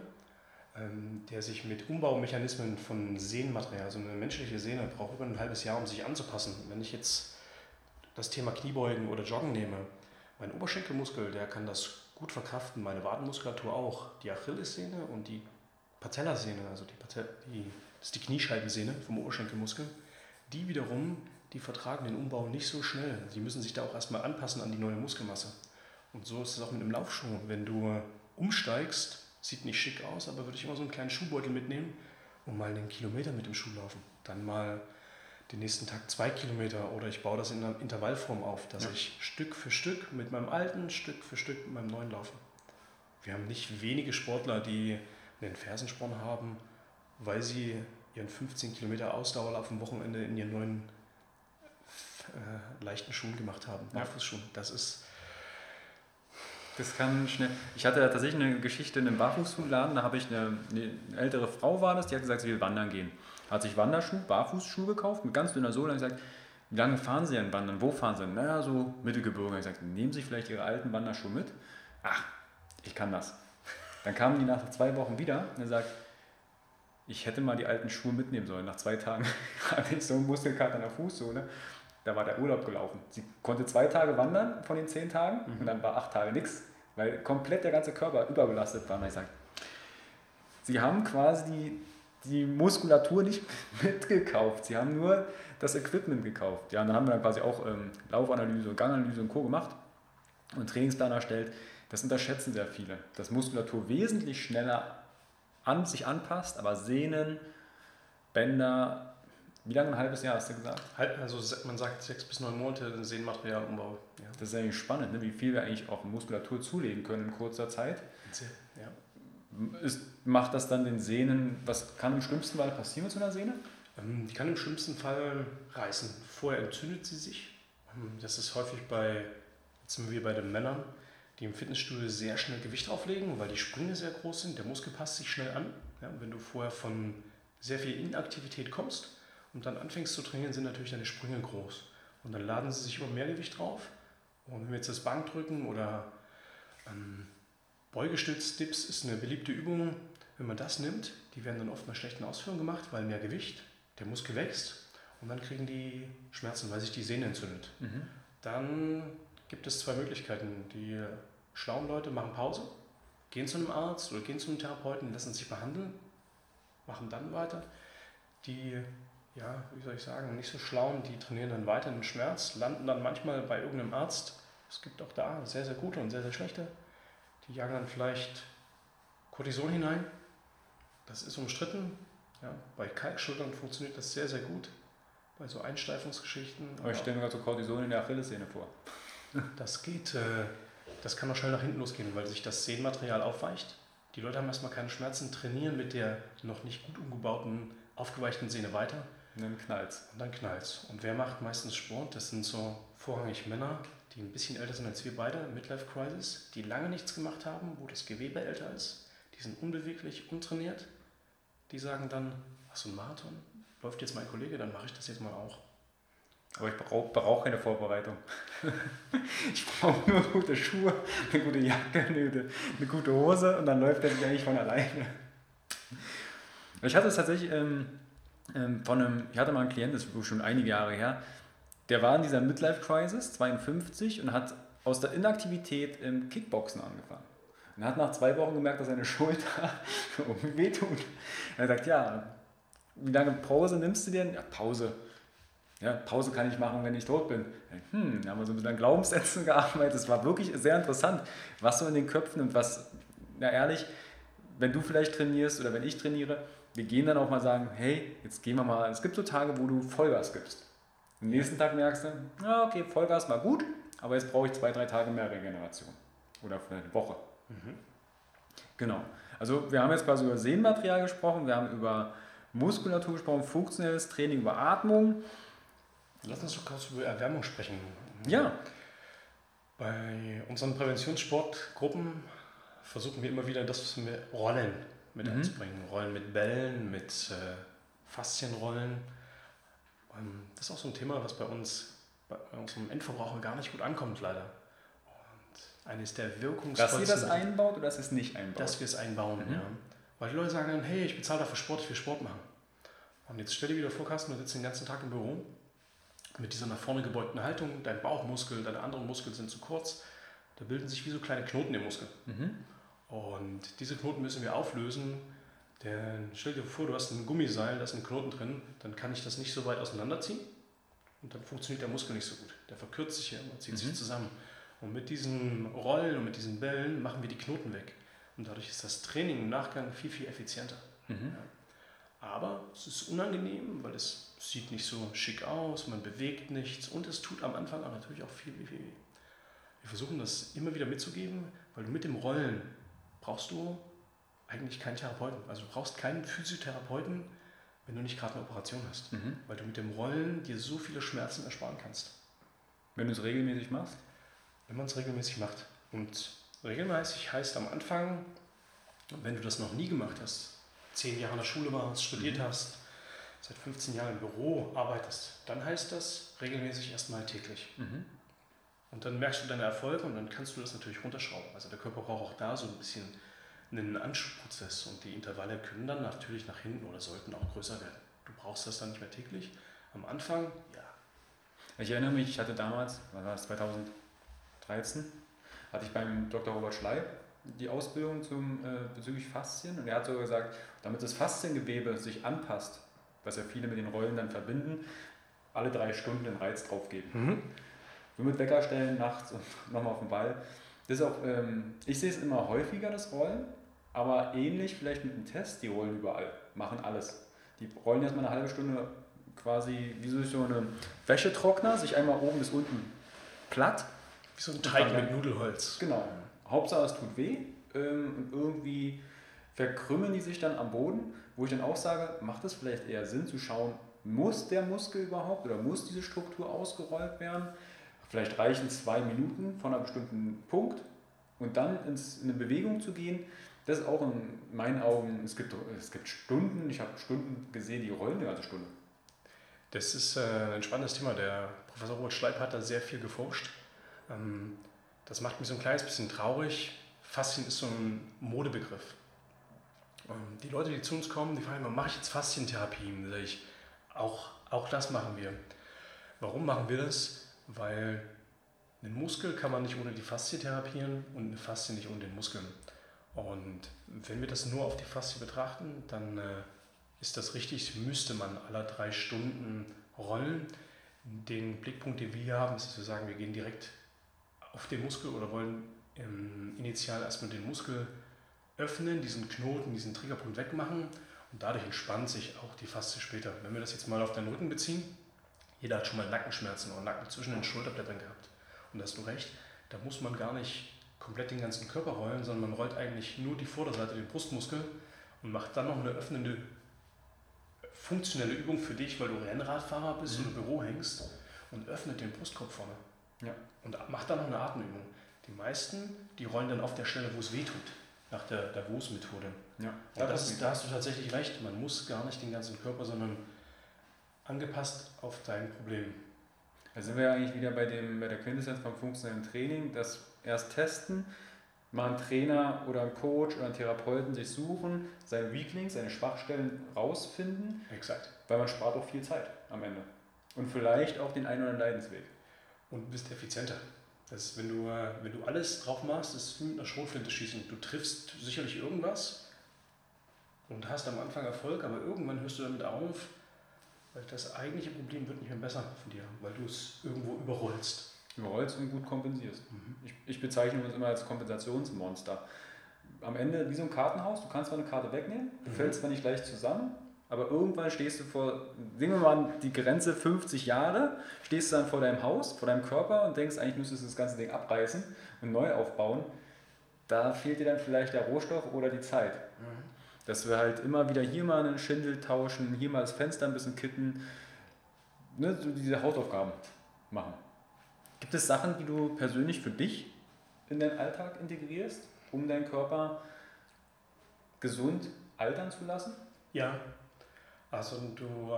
ähm, der sich mit Umbaumechanismen von Sehnenmaterial, also eine menschliche Sehne, braucht über ein halbes Jahr, um sich anzupassen. Wenn ich jetzt das Thema Kniebeugen oder Joggen nehme, mein Oberschenkelmuskel, der kann das gut verkraften, meine Wadenmuskulatur auch. Die Achillessehne und die Patellasehne, also die, Patel die, das ist die Kniescheibensehne vom Oberschenkelmuskel, die wiederum, die vertragen den Umbau nicht so schnell. Die müssen sich da auch erstmal anpassen an die neue Muskelmasse. Und so ist es auch mit dem Laufschuh. Wenn du umsteigst, sieht nicht schick aus, aber würde ich immer so einen kleinen Schuhbeutel mitnehmen und mal einen Kilometer mit dem Schuh laufen. Dann mal den nächsten Tag zwei Kilometer oder ich baue das in einer Intervallform auf, dass ja. ich Stück für Stück mit meinem alten, Stück für Stück mit meinem neuen laufe. Wir haben nicht wenige Sportler, die einen Fersensporn haben, weil sie ihren 15 Kilometer Ausdauerlauf am Wochenende in ihren neuen äh, leichten Schuhen gemacht haben, Barfußschuhen. Das ist das kann schnell. Ich hatte tatsächlich eine Geschichte in einem Barfußschuhladen, da habe ich eine, eine, ältere Frau war das, die hat gesagt, sie will wandern gehen. Hat sich Wanderschuh, Barfußschuh gekauft mit ganz dünner Sohle und gesagt, wie lange fahren Sie denn wandern? Wo fahren Sie denn? Naja, so Mittelgebirge. Ich gesagt, nehmen Sie vielleicht Ihre alten Wanderschuhe mit? Ach, ich kann das. Dann kamen die nach zwei Wochen wieder und er sagt, ich hätte mal die alten Schuhe mitnehmen sollen. Nach zwei Tagen hatte ich so einen Muskelkater an der Fußsohle. Da war der Urlaub gelaufen. Sie konnte zwei Tage wandern von den zehn Tagen mhm. und dann war acht Tage nichts, weil komplett der ganze Körper überbelastet war. Und ich sage, Sie haben quasi die, die Muskulatur nicht mitgekauft. Sie haben nur das Equipment gekauft. Ja, und dann haben wir dann quasi auch ähm, Laufanalyse und Ganganalyse und Co. gemacht und Trainingsplan erstellt. Das unterschätzen sehr viele, dass Muskulatur wesentlich schneller an sich anpasst, aber Sehnen, Bänder, wie lange ein halbes Jahr hast du gesagt? Also man sagt sechs bis neun Monate Sehnenmaterialumbau. Ja. Das ist eigentlich spannend, ne? wie viel wir eigentlich auf Muskulatur zulegen können in kurzer Zeit. Ja. Ist, macht das dann den Sehnen, was kann im schlimmsten Fall passieren mit so einer Sehne? Ähm, die kann im schlimmsten Fall reißen. Vorher entzündet sie sich. Ähm, das ist häufig bei, jetzt sind wir bei den Männern, die im Fitnessstudio sehr schnell Gewicht auflegen, weil die Sprünge sehr groß sind, der Muskel passt sich schnell an. Ja, wenn du vorher von sehr viel Inaktivität kommst und dann anfängst zu trainieren, sind natürlich deine Sprünge groß. Und dann laden sie sich immer mehr Gewicht drauf. Und wenn wir jetzt das Bankdrücken oder ähm, Beugestütz, Dips ist eine beliebte Übung. Wenn man das nimmt, die werden dann oft bei schlechten Ausführungen gemacht, weil mehr Gewicht, der Muskel wächst und dann kriegen die Schmerzen, weil sich die Sehne entzündet. Mhm. Dann gibt es zwei Möglichkeiten. Die schlauen Leute machen Pause, gehen zu einem Arzt oder gehen zu einem Therapeuten, lassen sich behandeln, machen dann weiter. Die, ja, wie soll ich sagen, nicht so schlauen, die trainieren dann weiter den Schmerz, landen dann manchmal bei irgendeinem Arzt. Es gibt auch da sehr, sehr gute und sehr, sehr schlechte. Die jagen dann vielleicht Cortison hinein. Das ist umstritten. Ja, bei Kalkschultern funktioniert das sehr, sehr gut. Bei so Einsteifungsgeschichten. Aber ich stelle mir gerade so Cortison in der Achillessehne vor. Das geht, äh, das kann auch schnell nach hinten losgehen, weil sich das Sehnenmaterial aufweicht. Die Leute haben erstmal keine Schmerzen, trainieren mit der noch nicht gut umgebauten, aufgeweichten Sehne weiter. Und dann knallt's. Und dann knallt's. Und wer macht meistens Sport? Das sind so vorrangig Männer, die ein bisschen älter sind als wir beide, Midlife Crisis, die lange nichts gemacht haben, wo das Gewebe älter ist. Die sind unbeweglich, untrainiert. Die sagen dann, ach so ein Marathon, läuft jetzt mein Kollege, dann mache ich das jetzt mal auch. Aber ich brauche brauch keine Vorbereitung. ich brauche nur gute Schuhe, eine gute Jacke, eine, eine, gute Hose und dann läuft sich eigentlich von alleine. Ich hatte es tatsächlich ähm, ähm, von einem, ich hatte mal einen Klienten, das ist schon einige Jahre her, der war in dieser Midlife-Crisis, 52, und hat aus der Inaktivität im Kickboxen angefangen. Und hat nach zwei Wochen gemerkt, dass seine Schulter irgendwie wehtut. Er sagt, ja, wie lange Pause nimmst du denn? Ja, Pause ja, Pause kann ich machen, wenn ich tot bin. Hm, da haben wir so ein bisschen Glaubenssätzen gearbeitet. Das war wirklich sehr interessant, was so in den Köpfen und was, na ehrlich, wenn du vielleicht trainierst oder wenn ich trainiere, wir gehen dann auch mal sagen, hey, jetzt gehen wir mal, es gibt so Tage, wo du Vollgas gibst. Am nächsten Tag merkst du, ja, okay, Vollgas war gut, aber jetzt brauche ich zwei, drei Tage mehr Regeneration. Oder vielleicht eine Woche. Mhm. Genau. Also wir haben jetzt quasi über Sehnenmaterial gesprochen, wir haben über Muskulatur gesprochen, funktionelles Training, über Atmung. Lass uns doch kurz über Erwärmung sprechen. Ja. Bei unseren Präventionssportgruppen versuchen wir immer wieder das mit Rollen mit mhm. einzubringen. Rollen mit Bällen, mit äh, Faszienrollen. Ähm, das ist auch so ein Thema, was bei uns, bei unserem Endverbraucher gar nicht gut ankommt, leider. Und eines der wirkungsvollsten... Dass ihr das einbaut oder dass es nicht einbaut? Dass wir es einbauen, mhm. ja. Weil die Leute sagen dann, hey, ich bezahle dafür Sport, ich will Sport machen. Und jetzt stell dir wieder vor, Carsten, du sitzt den ganzen Tag im Büro mit dieser nach vorne gebeugten Haltung, dein Bauchmuskel, deine anderen Muskeln sind zu kurz, da bilden sich wie so kleine Knoten im Muskel. Mhm. Und diese Knoten müssen wir auflösen. Denn stell dir vor, du hast ein Gummiseil, da ist ein Knoten drin, dann kann ich das nicht so weit auseinanderziehen und dann funktioniert der Muskel nicht so gut. Der verkürzt sich ja immer, zieht mhm. sich zusammen. Und mit diesen Rollen und mit diesen Bällen machen wir die Knoten weg. Und dadurch ist das Training im Nachgang viel, viel effizienter. Mhm. Ja. Aber es ist unangenehm, weil es sieht nicht so schick aus, man bewegt nichts und es tut am Anfang auch natürlich auch viel weh. Wir versuchen das immer wieder mitzugeben, weil du mit dem Rollen brauchst du eigentlich keinen Therapeuten. Also du brauchst keinen Physiotherapeuten, wenn du nicht gerade eine Operation hast. Mhm. Weil du mit dem Rollen dir so viele Schmerzen ersparen kannst. Wenn du es regelmäßig machst? Wenn man es regelmäßig macht. Und regelmäßig heißt am Anfang, wenn du das noch nie gemacht hast, zehn Jahre in der Schule warst, studiert mhm. hast, seit 15 Jahren im Büro arbeitest, dann heißt das regelmäßig erstmal täglich. Mhm. Und dann merkst du deine Erfolge und dann kannst du das natürlich runterschrauben. Also der Körper braucht auch da so ein bisschen einen Anschubprozess und die Intervalle können dann natürlich nach hinten oder sollten auch größer werden. Du brauchst das dann nicht mehr täglich. Am Anfang, ja. Ich erinnere mich, ich hatte damals, was war das, 2013, hatte ich beim Dr. Robert Schley die Ausbildung zum, äh, bezüglich Faszien und er hat sogar gesagt, damit das Fasziengewebe sich anpasst, was ja viele mit den Rollen dann verbinden, alle drei Stunden den Reiz drauf geben. Mhm. So mit Wecker stellen nachts und nochmal auf den Ball. Das ist auch, ähm, ich sehe es immer häufiger, das Rollen, aber ähnlich vielleicht mit dem Test, die rollen überall, machen alles. Die rollen erstmal eine halbe Stunde quasi wie so eine Wäschetrockner, sich einmal oben bis unten platt. Wie so ein Teig mit Nudelholz. Genau. Hauptsache es tut weh ähm, und irgendwie verkrümmen die sich dann am Boden, wo ich dann auch sage, macht es vielleicht eher Sinn zu schauen, muss der Muskel überhaupt oder muss diese Struktur ausgerollt werden? Vielleicht reichen zwei Minuten von einem bestimmten Punkt und dann ins, in eine Bewegung zu gehen. Das ist auch in meinen Augen, es gibt, es gibt Stunden, ich habe Stunden gesehen, die rollen eine ganze Stunde. Das ist äh, ein spannendes Thema. Der Professor Robert Schleip hat da sehr viel geforscht. Ähm, das macht mich so ein kleines bisschen traurig. Faszien ist so ein Modebegriff. Ähm, die Leute, die zu uns kommen, die fragen immer, mache ich jetzt Faszientherapie? Da sage ich, auch, auch das machen wir. Warum machen wir das? weil einen Muskel kann man nicht ohne die Faszie therapieren und eine Faszie nicht ohne den Muskel. Und wenn wir das nur auf die Faszie betrachten, dann äh, ist das richtig, müsste man alle drei Stunden rollen. Den Blickpunkt, den wir hier haben, ist, wir sagen, wir gehen direkt auf den Muskel oder wollen ähm, initial erstmal den Muskel öffnen, diesen Knoten, diesen Triggerpunkt wegmachen und dadurch entspannt sich auch die Faszie später. Wenn wir das jetzt mal auf deinen Rücken beziehen, jeder hat schon mal Nackenschmerzen oder Nacken zwischen den Schulterblättern gehabt. Und da hast du recht, da muss man gar nicht komplett den ganzen Körper rollen, sondern man rollt eigentlich nur die Vorderseite, den Brustmuskel und macht dann noch eine öffnende, funktionelle Übung für dich, weil du Rennradfahrer bist mhm. und im Büro hängst und öffnet den Brustkorb vorne. Ja. Und macht dann noch eine Atemübung. Die meisten, die rollen dann auf der Stelle, wo es weh tut, nach der Davos-Methode. Ja, da, das, da hast du tatsächlich recht. Man muss gar nicht den ganzen Körper, sondern angepasst auf dein Problem. Da sind wir eigentlich wieder bei, dem, bei der Quintessenz vom funktionellen Training, das erst testen, mal einen Trainer oder einen Coach oder einen Therapeuten sich suchen, seine Weaklings, seine Schwachstellen rausfinden. Exakt. Weil man spart auch viel Zeit am Ende. Und vielleicht auch den einen oder anderen Leidensweg. Und bist effizienter. Das ist, wenn, du, wenn du alles drauf machst, ist es wie mit einer Schrotflinte schießen. Du triffst sicherlich irgendwas und hast am Anfang Erfolg, aber irgendwann hörst du damit auf weil das eigentliche Problem wird nicht mehr besser von dir, weil du es irgendwo überrollst. Überrollst und gut kompensierst. Mhm. Ich, ich bezeichne uns immer als Kompensationsmonster. Am Ende wie so ein Kartenhaus, du kannst mal eine Karte wegnehmen, du mhm. fällst zwar nicht gleich zusammen, aber irgendwann stehst du vor, sehen wir mal die Grenze 50 Jahre, stehst du dann vor deinem Haus, vor deinem Körper und denkst, eigentlich müsstest du das ganze Ding abreißen und neu aufbauen. Da fehlt dir dann vielleicht der Rohstoff oder die Zeit. Mhm. Dass wir halt immer wieder hier mal einen Schindel tauschen, hier mal das Fenster ein bisschen kitten, ne, so diese Hausaufgaben machen. Gibt es Sachen, die du persönlich für dich in deinen Alltag integrierst, um deinen Körper gesund altern zu lassen? Ja, also du,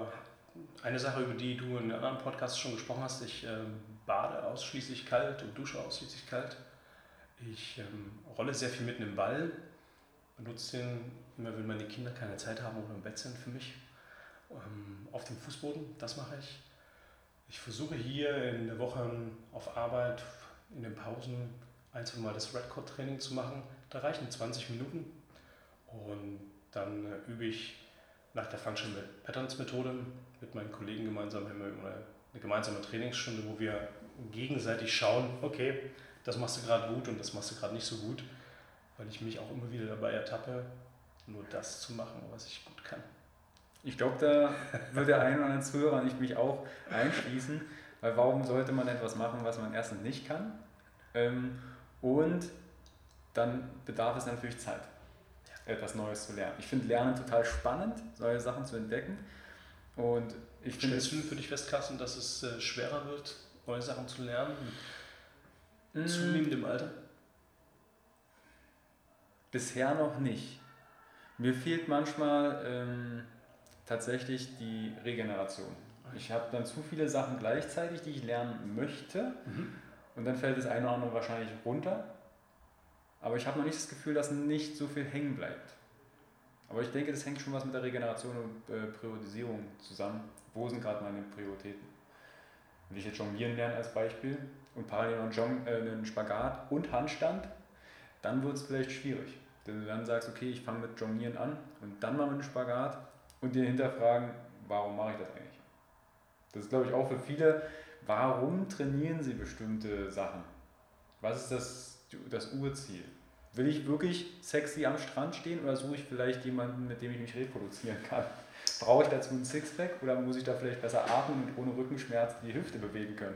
eine Sache, über die du in anderen Podcast schon gesprochen hast, ich äh, bade ausschließlich kalt und dusche ausschließlich kalt. Ich ähm, rolle sehr viel mit einem Ball, benutze den immer, wenn meine Kinder keine Zeit haben oder im Bett sind für mich. Ähm, auf dem Fußboden, das mache ich. Ich versuche hier in der Woche auf Arbeit, in den Pausen, ein, zwei Mal das Redcord Training zu machen. Da reichen 20 Minuten und dann äh, übe ich nach der Functional Patterns Methode mit meinen Kollegen gemeinsam immer eine gemeinsame Trainingsstunde, wo wir gegenseitig schauen, okay, das machst du gerade gut und das machst du gerade nicht so gut weil ich mich auch immer wieder dabei ertappe, nur das zu machen, was ich gut kann. Ich glaube, da wird der eine oder andere Zuhörer ich mich auch einschließen, weil warum sollte man etwas machen, was man erstens nicht kann? Ähm, und dann bedarf es natürlich Zeit, etwas Neues zu lernen. Ich finde Lernen total spannend, neue Sachen zu entdecken. Und ich finde. Stellst du für dich fest, Carsten, dass es äh, schwerer wird, neue Sachen zu lernen? Mit mm. zunehmendem Alter? Bisher noch nicht. Mir fehlt manchmal ähm, tatsächlich die Regeneration. Ich habe dann zu viele Sachen gleichzeitig, die ich lernen möchte. Mhm. Und dann fällt das eine oder andere wahrscheinlich runter. Aber ich habe noch nicht das Gefühl, dass nicht so viel hängen bleibt. Aber ich denke, das hängt schon was mit der Regeneration und äh, Priorisierung zusammen. Wo sind gerade meine Prioritäten? Wenn ich jetzt jonglieren lerne als Beispiel und parallel noch einen, äh, einen Spagat und Handstand, dann wird es vielleicht schwierig. Wenn du dann sagst, okay, ich fange mit Jonglieren an und dann mal mit einem Spagat und dir hinterfragen, warum mache ich das eigentlich? Das ist, glaube ich, auch für viele, warum trainieren sie bestimmte Sachen? Was ist das, das Urziel? Will ich wirklich sexy am Strand stehen oder suche ich vielleicht jemanden, mit dem ich mich reproduzieren kann? Brauche ich dazu ein Sixpack oder muss ich da vielleicht besser atmen und ohne Rückenschmerz die Hüfte bewegen können?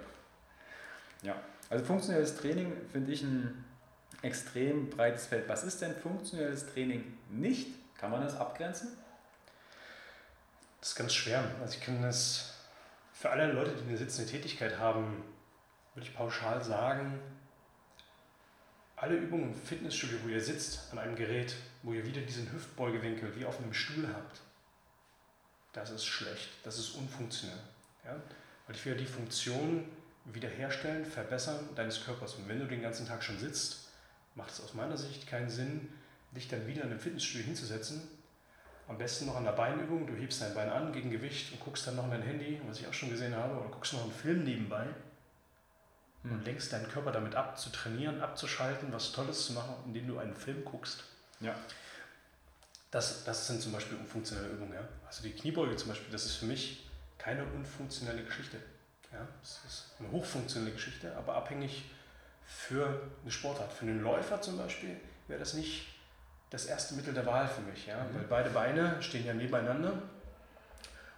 Ja, also funktionelles Training finde ich ein extrem breites Feld. Was ist denn funktionelles Training nicht? Kann man das abgrenzen? Das ist ganz schwer. Also ich kann das für alle Leute, die eine sitzende Tätigkeit haben, würde ich pauschal sagen, alle Übungen im Fitnessstudio, wo ihr sitzt an einem Gerät, wo ihr wieder diesen Hüftbeugewinkel wie auf einem Stuhl habt, das ist schlecht, das ist unfunktionell. Ja? Weil ich will die Funktion wiederherstellen, verbessern deines Körpers. Und wenn du den ganzen Tag schon sitzt, macht es aus meiner Sicht keinen Sinn, dich dann wieder in einem Fitnessstudio hinzusetzen. Am besten noch an der Beinübung, du hebst dein Bein an gegen Gewicht und guckst dann noch in dein Handy, was ich auch schon gesehen habe, oder guckst noch einen Film nebenbei und hm. lenkst deinen Körper damit ab, zu trainieren, abzuschalten, was Tolles zu machen, indem du einen Film guckst. Ja. Das, das sind zum Beispiel unfunktionelle Übungen. Ja? Also die Kniebeuge zum Beispiel, das ist für mich keine unfunktionelle Geschichte. Ja? Das ist eine hochfunktionelle Geschichte, aber abhängig für eine Sportart. Für einen Läufer zum Beispiel wäre das nicht das erste Mittel der Wahl für mich, ja? Mhm. weil beide Beine stehen ja nebeneinander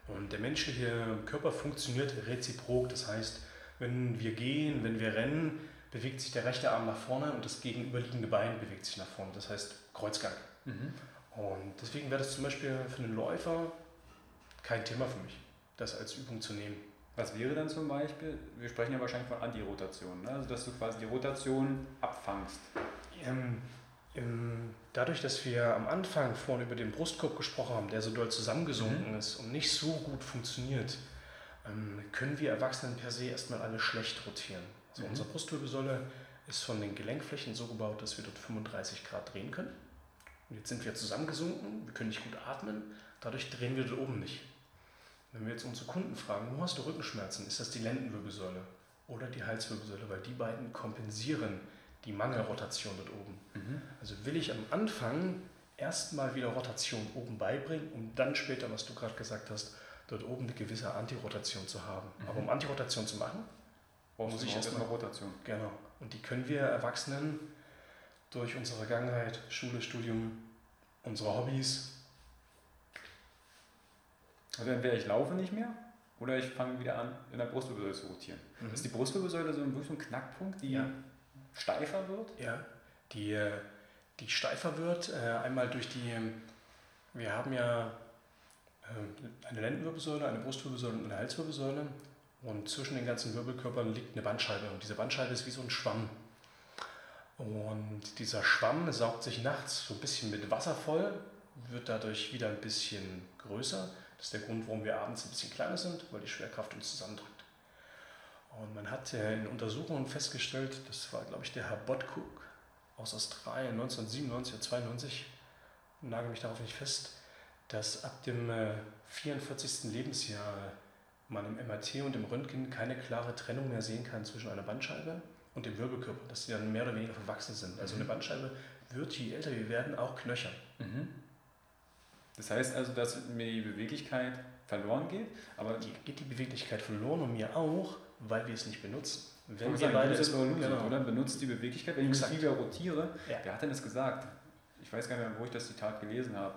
und der menschliche Körper funktioniert reziprok. Das heißt, wenn wir gehen, wenn wir rennen, bewegt sich der rechte Arm nach vorne und das gegenüberliegende Bein bewegt sich nach vorne. Das heißt Kreuzgang. Mhm. Und deswegen wäre das zum Beispiel für einen Läufer kein Thema für mich, das als Übung zu nehmen. Was wäre dann zum Beispiel, wir sprechen ja wahrscheinlich von Antirotation, ne? also dass du quasi die Rotation abfangst. Ähm, dadurch, dass wir am Anfang vorhin über den Brustkorb gesprochen haben, der so doll zusammengesunken mhm. ist und nicht so gut funktioniert, ähm, können wir Erwachsenen per se erstmal alle schlecht rotieren. Also mhm. Unsere Brustwirbelsäule ist von den Gelenkflächen so gebaut, dass wir dort 35 Grad drehen können. Und jetzt sind wir zusammengesunken, wir können nicht gut atmen, dadurch drehen wir dort oben nicht. Wenn wir jetzt unsere Kunden fragen, wo hast du Rückenschmerzen, ist das die Lendenwirbelsäule oder die Halswirbelsäule, weil die beiden kompensieren die Mangelrotation dort oben. Mhm. Also will ich am Anfang erstmal wieder Rotation oben beibringen, um dann später, was du gerade gesagt hast, dort oben eine gewisse Antirotation zu haben. Mhm. Aber um Antirotation zu machen, muss ich erstmal Rotation. Genau. Und die können wir Erwachsenen durch unsere Vergangenheit, Schule, Studium, unsere Hobbys. Also entweder ich laufe nicht mehr oder ich fange wieder an, in der Brustwirbelsäule zu rotieren. Mhm. Ist die Brustwirbelsäule so ein, so ein Knackpunkt, die ja. Steifer wird? Ja, die, die steifer wird. Äh, einmal durch die, wir haben ja äh, eine Lendenwirbelsäule, eine Brustwirbelsäule und eine Halswirbelsäule. Und zwischen den ganzen Wirbelkörpern liegt eine Bandscheibe. Und diese Bandscheibe ist wie so ein Schwamm. Und dieser Schwamm saugt sich nachts so ein bisschen mit Wasser voll, wird dadurch wieder ein bisschen größer. Das ist der Grund, warum wir abends ein bisschen kleiner sind, weil die Schwerkraft uns zusammendrückt. Und man hat in Untersuchungen festgestellt, das war, glaube ich, der Herr Bodcook aus Australien 1997 oder 92, nagel mich darauf nicht fest, dass ab dem 44. Äh, Lebensjahr man im MRT und im Röntgen keine klare Trennung mehr sehen kann zwischen einer Bandscheibe und dem Wirbelkörper, dass sie dann mehr oder weniger verwachsen sind. Also eine mhm. Bandscheibe wird, je älter wir werden, auch knöchern. Mhm. Das heißt also, dass mir die Beweglichkeit verloren geht, aber geht die Beweglichkeit verloren und mir auch, weil wir es nicht benutzen. Wenn wir sagen, beide es genau. oder benutzt die Beweglichkeit, wenn ich mich wieder rotiere, ja. wer hat denn das gesagt? Ich weiß gar nicht mehr, wo ich das Zitat gelesen habe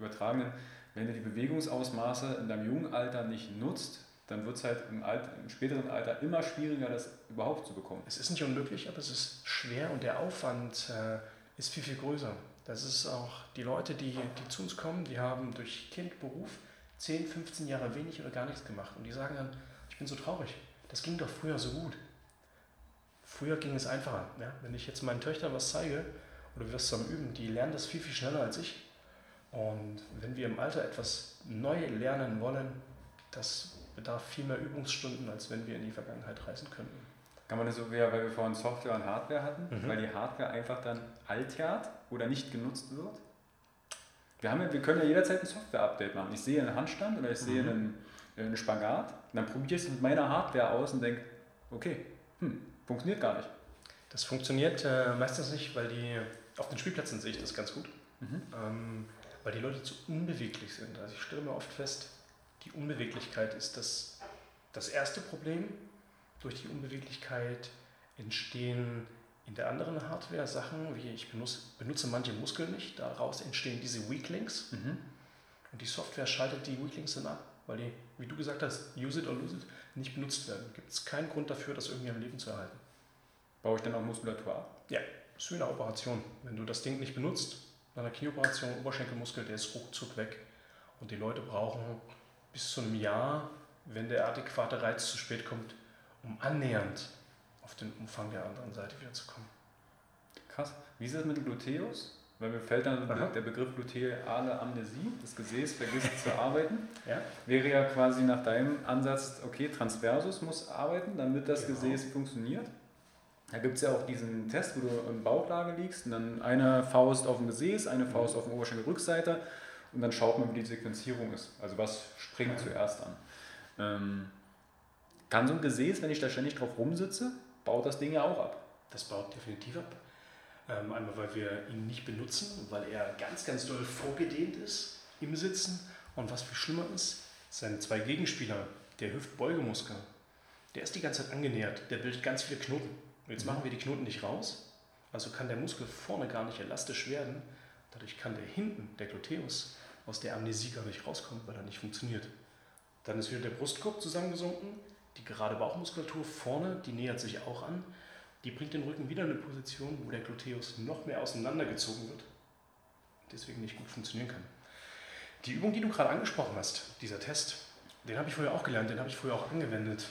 übertragenen, wenn du die Bewegungsausmaße in deinem jungen Alter nicht nutzt, dann wird es halt im, Alt, im späteren Alter immer schwieriger, das überhaupt zu bekommen. Es ist nicht unmöglich, aber es ist schwer und der Aufwand äh, ist viel, viel größer. Das ist auch die Leute, die, die zu uns kommen, die haben durch Kind, Beruf 10, 15 Jahre wenig oder gar nichts gemacht. Und die sagen dann, ich bin so traurig. Das ging doch früher so gut. Früher ging es einfacher. Ja? Wenn ich jetzt meinen Töchtern was zeige oder wir was zusammen üben, die lernen das viel, viel schneller als ich. Und wenn wir im Alter etwas neu lernen wollen, das bedarf viel mehr Übungsstunden, als wenn wir in die Vergangenheit reisen könnten. Kann man das so, weil wir vorhin Software und Hardware hatten, mhm. weil die Hardware einfach dann altert oder nicht genutzt wird? Wir, haben ja, wir können ja jederzeit ein Software-Update machen. Ich sehe einen Handstand oder ich sehe mhm. einen, einen Spagat, und dann probiere ich es mit meiner Hardware aus und denke, okay, hm, funktioniert gar nicht. Das funktioniert äh, meistens nicht, weil die auf den Spielplätzen sehe ich das ganz gut, mhm. ähm, weil die Leute zu unbeweglich sind. Also ich stelle mir oft fest, die Unbeweglichkeit ist das, das erste Problem. Durch die Unbeweglichkeit entstehen in der anderen Hardware Sachen, wie ich benutze, benutze manche Muskeln nicht, daraus entstehen diese Weaklings. Mhm. Und die Software schaltet die Weaklings dann ab, weil die, wie du gesagt hast, use it or lose it, nicht benutzt werden. Gibt es keinen Grund dafür, das irgendwie am Leben zu erhalten. Baue ich dann auch Muskulatur ab? Ja, das ist wie eine Operation. Wenn du das Ding nicht benutzt, bei einer Knieoperation, Oberschenkelmuskel, der ist ruckzuck weg. Und die Leute brauchen bis zu einem Jahr, wenn der adäquate Reiz zu spät kommt, um annähernd auf den Umfang der anderen Seite wieder zu kommen. Krass. Wie ist das mit dem Gluteus? Weil mir fällt dann Aha. der Begriff gluteale Amnesie, das Gesäß vergisst zu arbeiten. Ja. Wäre ja quasi nach deinem Ansatz, okay, Transversus muss arbeiten, damit das genau. Gesäß funktioniert. Da gibt es ja auch diesen Test, wo du in Bauchlage liegst und dann eine Faust auf dem Gesäß, eine Faust auf dem Oberschenkelrückseite und dann schaut man, wie die Sequenzierung ist. Also was springt ja. zuerst an. Ähm, kann so ein Gesäß, wenn ich da ständig drauf rumsitze, baut das Ding ja auch ab. Das baut definitiv ab. Ähm, einmal, weil wir ihn nicht benutzen, weil er ganz, ganz doll vorgedehnt ist im Sitzen. Und was viel schlimmer ist, seine zwei Gegenspieler, der Hüftbeugemuskel, der ist die ganze Zeit angenähert. Der bildet ganz viele Knoten. Und jetzt mhm. machen wir die Knoten nicht raus. Also kann der Muskel vorne gar nicht elastisch werden. Dadurch kann der hinten, der Gluteus, aus der Amnesie gar nicht rauskommt, weil er nicht funktioniert. Dann ist wieder der Brustkorb zusammengesunken, die gerade Bauchmuskulatur vorne, die nähert sich auch an. Die bringt den Rücken wieder in eine Position, wo der Gluteus noch mehr auseinandergezogen wird. Deswegen nicht gut funktionieren kann. Die Übung, die du gerade angesprochen hast, dieser Test, den habe ich vorher auch gelernt, den habe ich vorher auch angewendet.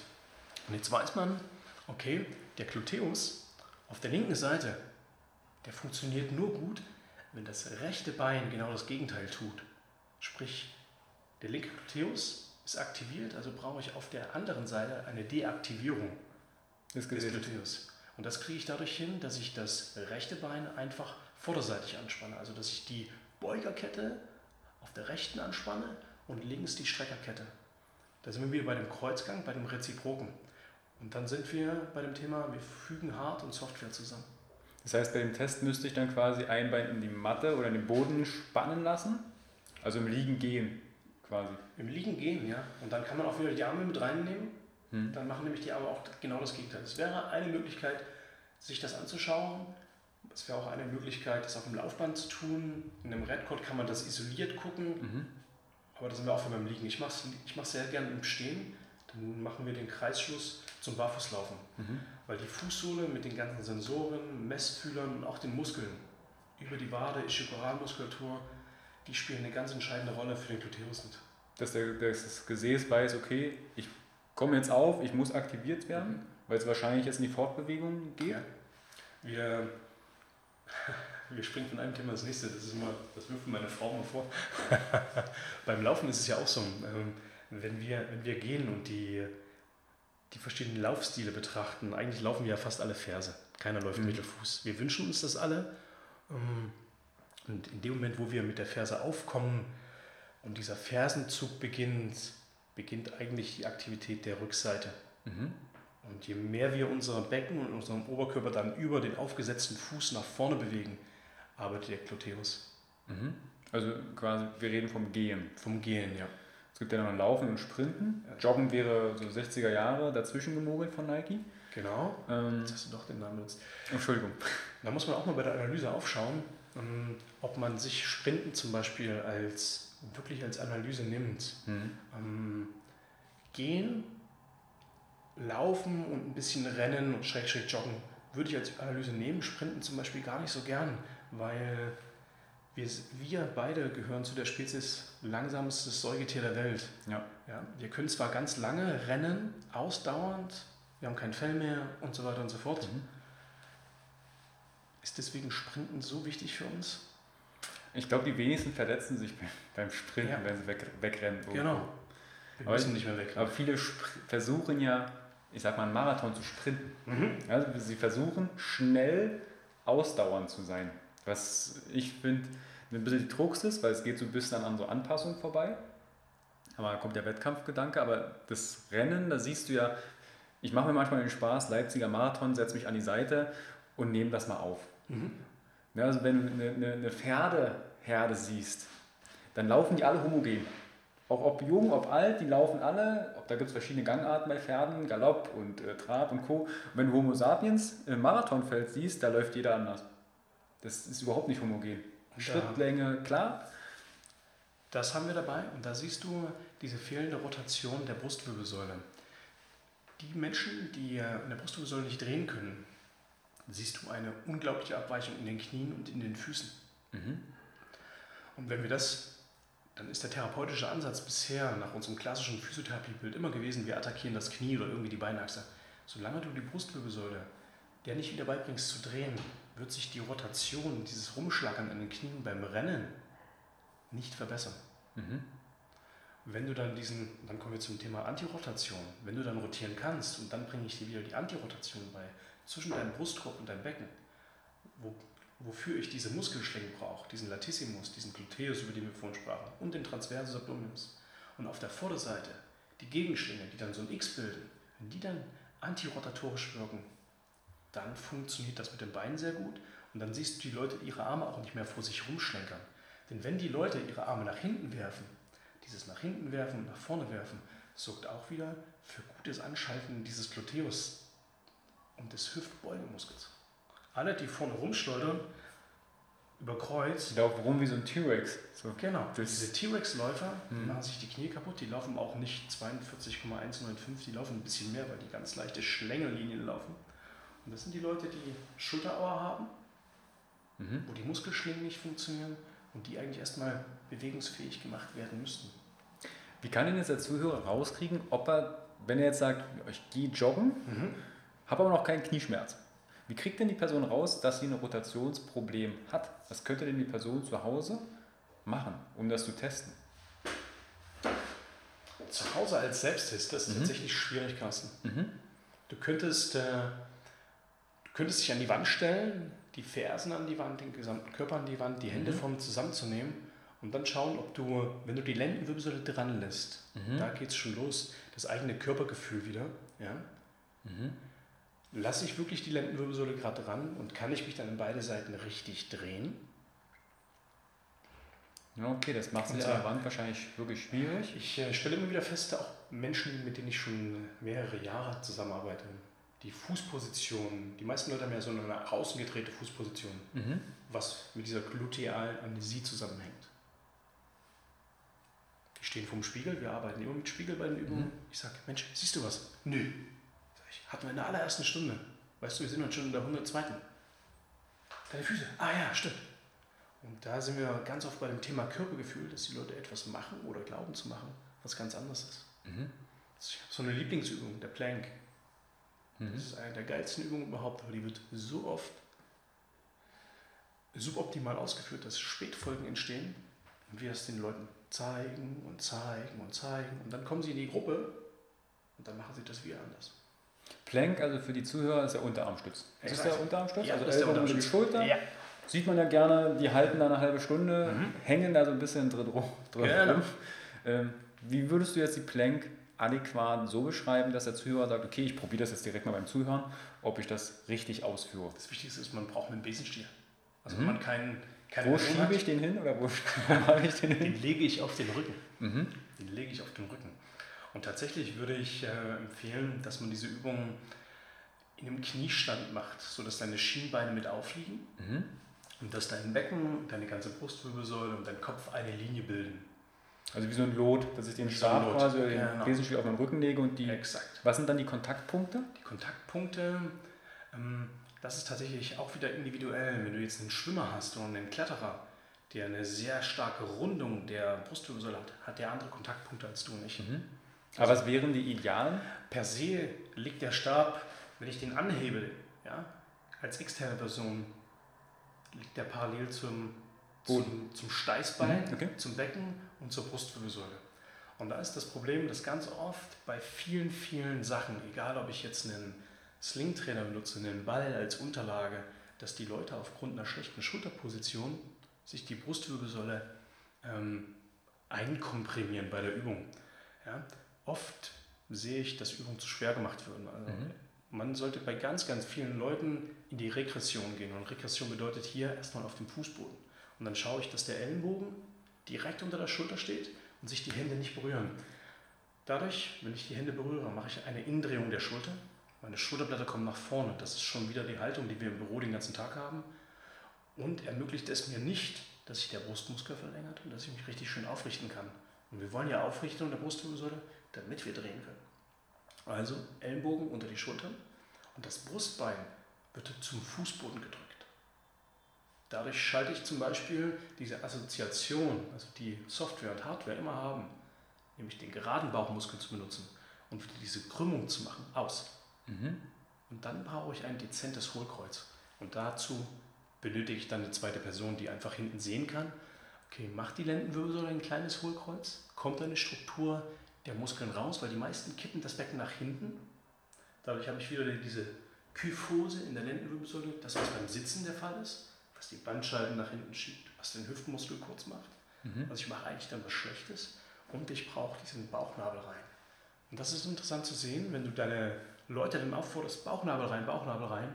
Und jetzt weiß man, okay, der Gluteus auf der linken Seite, der funktioniert nur gut, wenn das rechte Bein genau das Gegenteil tut. Sprich, der linke Gluteus ist aktiviert, also brauche ich auf der anderen Seite eine Deaktivierung des Gluteus. Und das kriege ich dadurch hin, dass ich das rechte Bein einfach vorderseitig anspanne. Also dass ich die Beugerkette auf der rechten anspanne und links die Streckerkette. Da sind wir wieder bei dem Kreuzgang, bei dem Reziproken. Und dann sind wir bei dem Thema, wir fügen Hard- und Software zusammen. Das heißt, bei dem Test müsste ich dann quasi ein Bein in die Matte oder in den Boden spannen lassen also im Liegen gehen quasi. Im Liegen gehen, ja. Und dann kann man auch wieder die Arme mit reinnehmen. Hm. Dann machen nämlich die Arme auch genau das Gegenteil. Es wäre eine Möglichkeit, sich das anzuschauen. Es wäre auch eine Möglichkeit, das auf dem Laufband zu tun. In einem Redcode kann man das isoliert gucken. Mhm. Aber da sind wir auch beim Liegen. Ich mache es ich mach's sehr gerne im Stehen. Dann machen wir den Kreisschluss zum Barfußlaufen. Mhm. Weil die Fußsohle mit den ganzen Sensoren, Messfühlern und auch den Muskeln über die Wade, Ischikoralmuskulatur, die spielen eine ganz entscheidende Rolle für den Gluteus mit. Dass, der, dass das Gesäß weiß, okay, ich komme jetzt auf, ich muss aktiviert werden, mhm. weil es wahrscheinlich jetzt in die Fortbewegung geht. Ja. Wir, wir springen von einem Thema ins nächste, das ist immer, das wirft meine Frau mal vor. Beim Laufen ist es ja auch so, ähm, wenn wir, wenn wir gehen und die, die verschiedenen Laufstile betrachten, eigentlich laufen wir ja fast alle Ferse. Keiner läuft mhm. Mittelfuß. Wir wünschen uns das alle. Ähm, und in dem Moment, wo wir mit der Ferse aufkommen und dieser Fersenzug beginnt, beginnt eigentlich die Aktivität der Rückseite. Mhm. Und je mehr wir unseren Becken und unseren Oberkörper dann über den aufgesetzten Fuß nach vorne bewegen, arbeitet der Gluteus. Mhm. Also quasi, wir reden vom Gehen. Vom Gehen, ja. Es gibt ja noch Laufen und Sprinten. Joggen wäre so 60er Jahre dazwischen gemogelt von Nike. Genau. Ähm, Jetzt hast du doch den Namen benutzt. Entschuldigung. Da muss man auch mal bei der Analyse aufschauen, ähm, ob man sich Sprinten zum Beispiel als wirklich als Analyse nimmt, mhm. ähm, gehen, laufen und ein bisschen rennen und schräg, schräg joggen, würde ich als Analyse nehmen. Sprinten zum Beispiel gar nicht so gern, weil wir, wir beide gehören zu der Spezies langsamstes Säugetier der Welt. Ja. Ja, wir können zwar ganz lange rennen, ausdauernd, wir haben kein Fell mehr und so weiter und so fort. Mhm. Ist deswegen Sprinten so wichtig für uns? Ich glaube, die wenigsten verletzen sich beim Sprinten, ja. wenn sie weg, wegrennen. Genau. Wir aber, müssen nicht mehr wegrennen. Aber viele versuchen ja, ich sag mal, einen Marathon zu sprinten. Mhm. Also sie versuchen schnell ausdauernd zu sein. Was ich finde ein bisschen die Trux ist, weil es geht so ein bisschen an so Anpassung vorbei. Aber da kommt der Wettkampfgedanke. Aber das Rennen, da siehst du ja, ich mache mir manchmal den Spaß, Leipziger Marathon, setze mich an die Seite und nehme das mal auf. Mhm. Also wenn du eine, eine, Pferdeherde siehst, dann laufen die alle homogen. Auch ob jung, ob alt, die laufen alle, ob da gibt es verschiedene Gangarten bei Pferden, Galopp und äh, Trab und Co. Und wenn du Homo sapiens im Marathonfeld siehst, da läuft jeder anders. Das ist überhaupt nicht homogen. Schrittlänge, klar. Das haben wir dabei und da siehst du diese fehlende Rotation der Brustwirbelsäule. Die Menschen, die in der Brustwirbelsäule nicht drehen können, siehst du eine unglaubliche Abweichung in den Knien und in den Füßen. Mhm. Und wenn wir das, dann ist der therapeutische Ansatz bisher nach unserem klassischen Physiotherapiebild immer gewesen, wir attackieren das Knie oder irgendwie die Beinachse. Solange du die Brustwirbelsäule der nicht wieder beibringst zu drehen, wird sich die Rotation, dieses Rumschlackern an den Knien beim Rennen nicht verbessern. Mhm. Wenn du dann diesen, dann kommen wir zum Thema Antirotation, wenn du dann rotieren kannst und dann bringe ich dir wieder die Antirotation bei, zwischen deinem Brustkorb und deinem Becken, wo, wofür ich diese Muskelschlingen brauche, diesen Latissimus, diesen Gluteus, über den wir vorhin sprachen, und den Transversus Abdominis. Und auf der Vorderseite die Gegenschlinge, die dann so ein X bilden, wenn die dann antirotatorisch wirken, dann funktioniert das mit den Beinen sehr gut und dann siehst du die Leute ihre Arme auch nicht mehr vor sich rumschlenkern. Denn wenn die Leute ihre Arme nach hinten werfen, dieses nach hinten werfen und nach vorne werfen, sorgt auch wieder für gutes Anschalten dieses Gluteus und des Hüftbeugemuskels. Alle, die vorne rumschleudern, über Kreuz. Die laufen rum wie so ein T-Rex. So. Genau. Diese T-Rex-Läufer hm. machen sich die Knie kaputt. Die laufen auch nicht 42,195, die laufen ein bisschen mehr, weil die ganz leichte Schlängellinien laufen. Und das sind die Leute, die Schulterauer haben, mhm. wo die Muskelschlingen nicht funktionieren und die eigentlich erstmal bewegungsfähig gemacht werden müssten. Wie kann denn jetzt der Zuhörer rauskriegen, ob er, wenn er jetzt sagt, ich gehe joggen, mhm. Habe aber noch keinen Knieschmerz. Wie kriegt denn die Person raus, dass sie ein Rotationsproblem hat? Was könnte denn die Person zu Hause machen, um das zu testen? Zu Hause als Selbsttest, das ist mhm. tatsächlich schwierig, Carsten. Mhm. Du könntest äh, könntest dich an die Wand stellen, die Fersen an die Wand, den gesamten Körper an die Wand, die Hände mhm. vorne zusammenzunehmen und dann schauen, ob du, wenn du die Lendenwirbelsäule dran lässt, mhm. da geht es schon los, das eigene Körpergefühl wieder. Ja? Mhm. Lasse ich wirklich die Lendenwirbelsäule gerade dran und kann ich mich dann in beide Seiten richtig drehen? Ja, okay, das macht es an der Wand wahrscheinlich wirklich schwierig. Ich äh, stelle immer wieder fest, auch Menschen, mit denen ich schon mehrere Jahre zusammenarbeite, die Fußposition, die meisten Leute haben ja so eine nach außen gedrehte Fußposition, mhm. was mit dieser glutealen Amnesie zusammenhängt. Die stehen vorm Spiegel, wir arbeiten immer mit Spiegel bei den Übungen. Mhm. Ich sage, Mensch, siehst du was? Nö. Hatten wir in der allerersten Stunde. Weißt du, wir sind heute schon in der 102. Deine Füße. Ah ja, stimmt. Und da sind wir ganz oft bei dem Thema Körpergefühl, dass die Leute etwas machen oder glauben zu machen, was ganz anderes ist. Mhm. Ich habe so eine Lieblingsübung, der Plank. Mhm. Das ist eine der geilsten Übungen überhaupt, aber die wird so oft suboptimal ausgeführt, dass Spätfolgen entstehen und wir es den Leuten zeigen und zeigen und zeigen und dann kommen sie in die Gruppe und dann machen sie das wieder anders. Plank, also für die Zuhörer, ist der Unterarmstütz. Das ist der Unterarmstütz? Ja, also das ist der Unterarmstütz. die Schulter. Ja. Sieht man ja gerne, die halten da eine halbe Stunde, mhm. hängen da so ein bisschen drin, rum. Genau. Ähm, wie würdest du jetzt die Plank adäquat so beschreiben, dass der Zuhörer sagt, okay, ich probiere das jetzt direkt mal beim Zuhören, ob ich das richtig ausführe. Das Wichtigste ist, man braucht einen Besenstiel. Also mhm. man keinen keine Wo schiebe ich den hin oder wo, wo mache ich den hin? Den lege ich auf den Rücken. Mhm. Den lege ich auf den Rücken. Und tatsächlich würde ich äh, empfehlen, dass man diese Übung in einem Kniestand macht, sodass deine Schienbeine mit aufliegen mhm. und dass dein Becken, deine ganze Brustwirbelsäule und dein Kopf eine Linie bilden. Also wie so ein Lot, dass ich den Stab Lot. quasi genau. Besenstiel auf meinen Rücken lege und die. Exakt. Was sind dann die Kontaktpunkte? Die Kontaktpunkte, ähm, das ist tatsächlich auch wieder individuell. Wenn du jetzt einen Schwimmer hast und einen Kletterer, der eine sehr starke Rundung der Brustwirbelsäule hat, hat der andere Kontaktpunkte als du nicht. Aber was wären die idealen? Per se liegt der Stab, wenn ich den anhebe, ja, als externe Person, liegt der parallel zum, zum, zum Steißbein, Mhm, okay. zum Becken und zur Brustwirbelsäule. Und da ist das Problem, dass ganz oft bei vielen, vielen Sachen, egal ob ich jetzt einen Slingtrainer benutze, einen Ball als Unterlage, dass die Leute aufgrund einer schlechten Schulterposition sich die Brustwirbelsäule ähm, einkomprimieren bei der Übung. Ja? Oft sehe ich, dass Übungen zu schwer gemacht werden. Also Man sollte bei ganz, ganz vielen Leuten in die Regression gehen. Und Regression bedeutet hier erstmal auf dem Fußboden. Und dann schaue ich, dass der Ellenbogen direkt unter der Schulter steht und sich die Hände nicht berühren. Dadurch, wenn ich die Hände berühre, mache ich eine Indrehung der Schulter. Meine Schulterblätter kommen nach vorne. Das ist schon wieder die Haltung, die wir im Büro den ganzen Tag haben. Und ermöglicht es mir nicht, dass sich der Brustmuskel verlängert und dass ich mich richtig schön aufrichten kann. Und wir wollen ja Aufrichtung der Brustwirbelsäule, damit wir drehen können. Also Ellenbogen unter die Schultern und das Brustbein wird zum Fußboden gedrückt. Dadurch schalte ich zum Beispiel diese Assoziation, also die Software und Hardware immer haben, nämlich den geraden Bauchmuskel zu benutzen und diese Krümmung zu machen, aus. Und dann brauche ich ein dezentes Hohlkreuz. Und dazu benötige ich dann eine zweite Person, die einfach hinten sehen kann, okay, macht die Lendenwirbelsäule ein kleines Hohlkreuz, kommt eine Struktur der Muskeln raus, weil die meisten kippen das Becken nach hinten. Dadurch habe ich wieder diese Kyphose in der Lendenwirbelsäule, das was beim Sitzen der Fall ist, was die Bandscheiben nach hinten schiebt, was den Hüftmuskel kurz macht. Also ich mache eigentlich dann was Schlechtes und ich brauche diesen Bauchnabel rein. Und das ist interessant zu sehen, wenn du deine Leute dann aufforderst, Bauchnabel rein, Bauchnabel rein,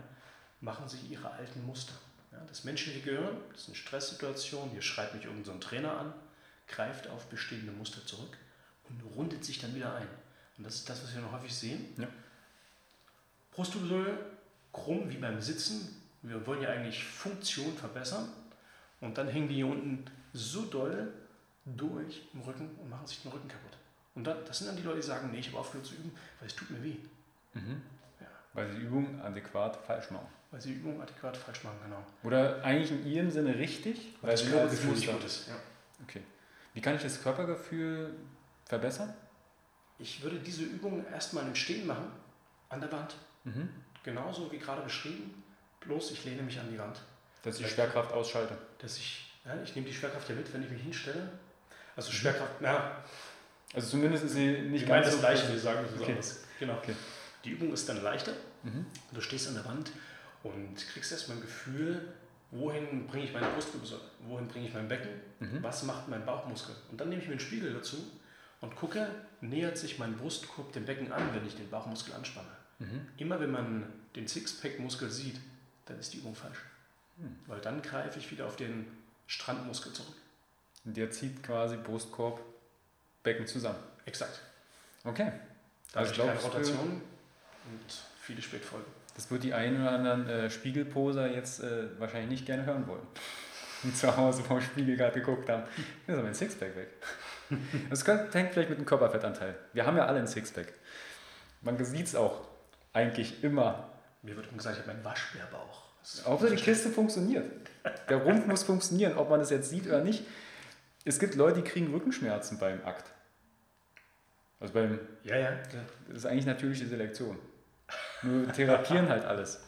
machen sie ihre alten Muster. Ja, das menschliche Gehirn, das ist eine Stresssituation, hier schreit mich irgendein so ein Trainer an, greift auf bestehende Muster zurück rundet sich dann wieder ein. Und das ist das, was wir noch häufig sehen. Ja. Brustwirbelsäule krumm wie beim Sitzen. Wir wollen ja eigentlich Funktion verbessern. Und dann hängen die hier unten so doll durch im Rücken und machen sich den Rücken kaputt. Und dann, das sind dann die Leute, die sagen, nee, ich habe aufgehört zu üben, weil es tut mir weh. Ja, Weil sie die Übung adäquat falsch machen. weil sie die Übung adäquat falsch machen, genau. Oder eigentlich in ihrem Sinne richtig, weil sie nur das Körpergefühl nicht gut ist. Ja. Okay. Wie kann ich das Körpergefühl verbessern? Ich würde diese Übung erstmal im Stehen machen, an der Wand. Mhm. Genauso wie gerade beschrieben, bloß ich lehne mich an die Wand. Dass ich die Schwerkraft ausschalte. Dass ich, ja, ich nehme die Schwerkraft ja mit, wenn ich mich hinstelle. Also Schwerkraft, na, Also zumindest ist sie nicht ganz das so Gleiche, wir sagen das Okay. anders. Genau. Okay. Die Übung ist dann leichter. Mhm. Du stehst an der Wand und kriegst erstmal ein Gefühl, wohin bringe ich meine Brustwirbelsäule, wohin bringe ich mein Becken, Mhm. was macht mein Bauchmuskel. Und dann nehme ich mir einen Spiegel dazu und gucke, nähert sich mein Brustkorb dem Becken an, wenn ich den Bauchmuskel anspanne. Mhm. Immer wenn man den Sixpack-Muskel sieht, dann ist die Übung falsch. Hm. Weil dann greife ich wieder auf den Strandmuskel zurück. Und der zieht quasi Brustkorb, Becken zusammen. Exakt. Okay. Da Also ich du- Rotation und viele Spätfolgen. Das wird die einen oder anderen äh, Spiegelposer jetzt äh, wahrscheinlich nicht gerne hören wollen. Die zu Hause vom Spiegel gerade geguckt haben. Jetzt ist aber mein Sixpack weg. Das hängt vielleicht mit dem Körperfettanteil. Wir haben ja alle ein Sixpack. Man sieht es auch eigentlich immer. Mir wird immer gesagt, ich habe einen Waschbärbauch. Hauptsache die Kiste funktioniert. Der Rumpf muss funktionieren, ob man das jetzt sieht oder nicht. Es gibt Leute, die kriegen Rückenschmerzen beim Akt. Also beim, Ja, ja. das ist eigentlich natürliche Selektion. Nur therapieren halt alles.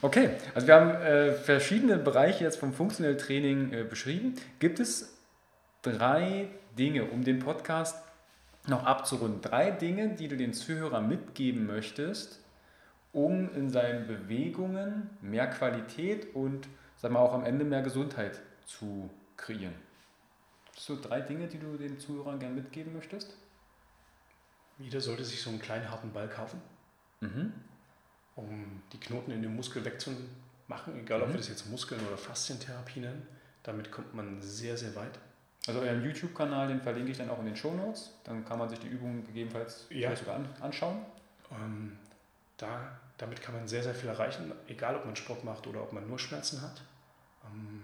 Okay, also wir haben äh, verschiedene Bereiche jetzt vom funktionellen Training äh, beschrieben. Gibt es drei Dinge, um den Podcast noch abzurunden? Drei Dinge, die du den Zuhörern mitgeben möchtest, um in seinen Bewegungen mehr Qualität und sag mal, auch am Ende mehr Gesundheit zu kreieren? So drei Dinge, die du den Zuhörern gerne mitgeben möchtest? Jeder sollte sich so einen kleinen harten Ball kaufen, Mhm. um die Knoten in dem Muskel wegzumachen, egal ob Mhm. wir das jetzt Muskeln- oder Faszientherapie nennen. Damit kommt man sehr, sehr weit. Also euren YouTube-Kanal, den verlinke ich dann auch in den Show Notes. Dann kann man sich die Übungen gegebenenfalls Ja. vielleicht sogar an, anschauen. Ähm, da, damit kann man sehr, sehr viel erreichen, egal ob man Sport macht oder ob man nur Schmerzen hat. Ähm,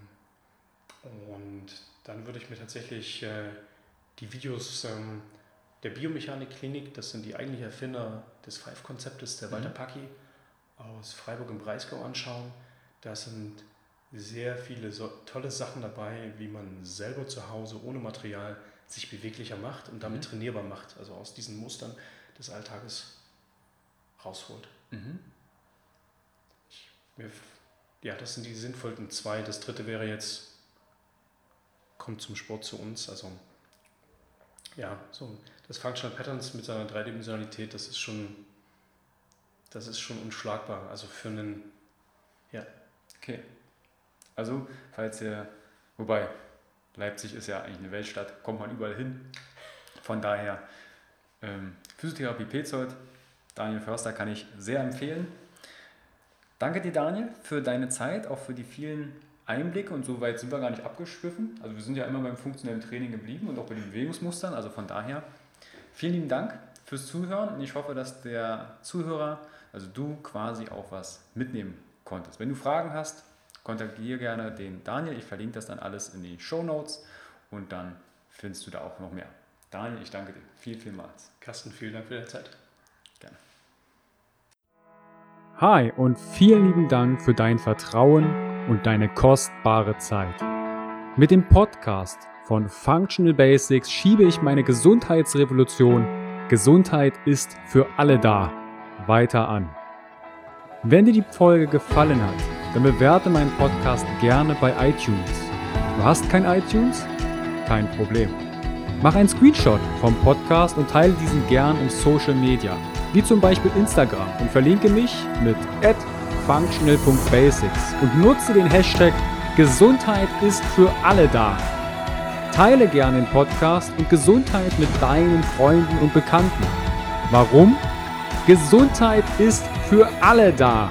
Und dann würde ich mir tatsächlich äh, die Videos ähm, der Biomechanik-Klinik, das sind die eigentlichen Erfinder des Five-Konzeptes, der Walter mhm. Packi aus Freiburg im Breisgau anschauen. Da sind sehr viele so tolle Sachen dabei, wie man selber zu Hause ohne Material sich beweglicher macht und damit mhm. trainierbar macht, also aus diesen Mustern des Alltages rausholt. Mhm. Ich, mir, ja, das sind die sinnvollen zwei. Das dritte wäre jetzt, kommt zum Sport zu uns. Also ja, so das Functional Patterns mit seiner Dreidimensionalität, das ist schon, das ist schon unschlagbar. Also für einen, ja. Okay. Also, falls ihr, wobei Leipzig ist ja eigentlich eine Weltstadt, kommt man überall hin. Von daher, ähm, Physiotherapie Pezold, Daniel Förster kann ich sehr empfehlen. Danke dir, Daniel, für deine Zeit, auch für die vielen Einblicke und so weit sind wir gar nicht abgeschwiffen. Also wir sind ja immer beim funktionellen Training geblieben und auch bei den Bewegungsmustern. Also von daher vielen lieben Dank fürs Zuhören und ich hoffe, dass der Zuhörer, also du quasi auch was mitnehmen konntest. Wenn du Fragen hast, kontaktiere gerne den Daniel. Ich verlinke das dann alles in die Show Notes und dann findest du da auch noch mehr. Daniel, ich danke dir. Viel, vielmals. Carsten, vielen Dank für deine Zeit. Gerne. Hi und vielen lieben Dank für dein Vertrauen und deine kostbare Zeit. Mit dem Podcast von Functional Basics schiebe ich meine Gesundheitsrevolution Gesundheit ist für alle da weiter an. Wenn dir die Folge gefallen hat, dann bewerte meinen Podcast gerne bei iTunes. Du hast kein iTunes? Kein Problem. Mach einen Screenshot vom Podcast und teile diesen gern im Social Media, wie zum Beispiel Instagram und verlinke mich mit functional.basics und nutze den Hashtag Gesundheit ist für alle da. Teile gerne den Podcast und Gesundheit mit deinen Freunden und Bekannten. Warum? Gesundheit ist für alle da.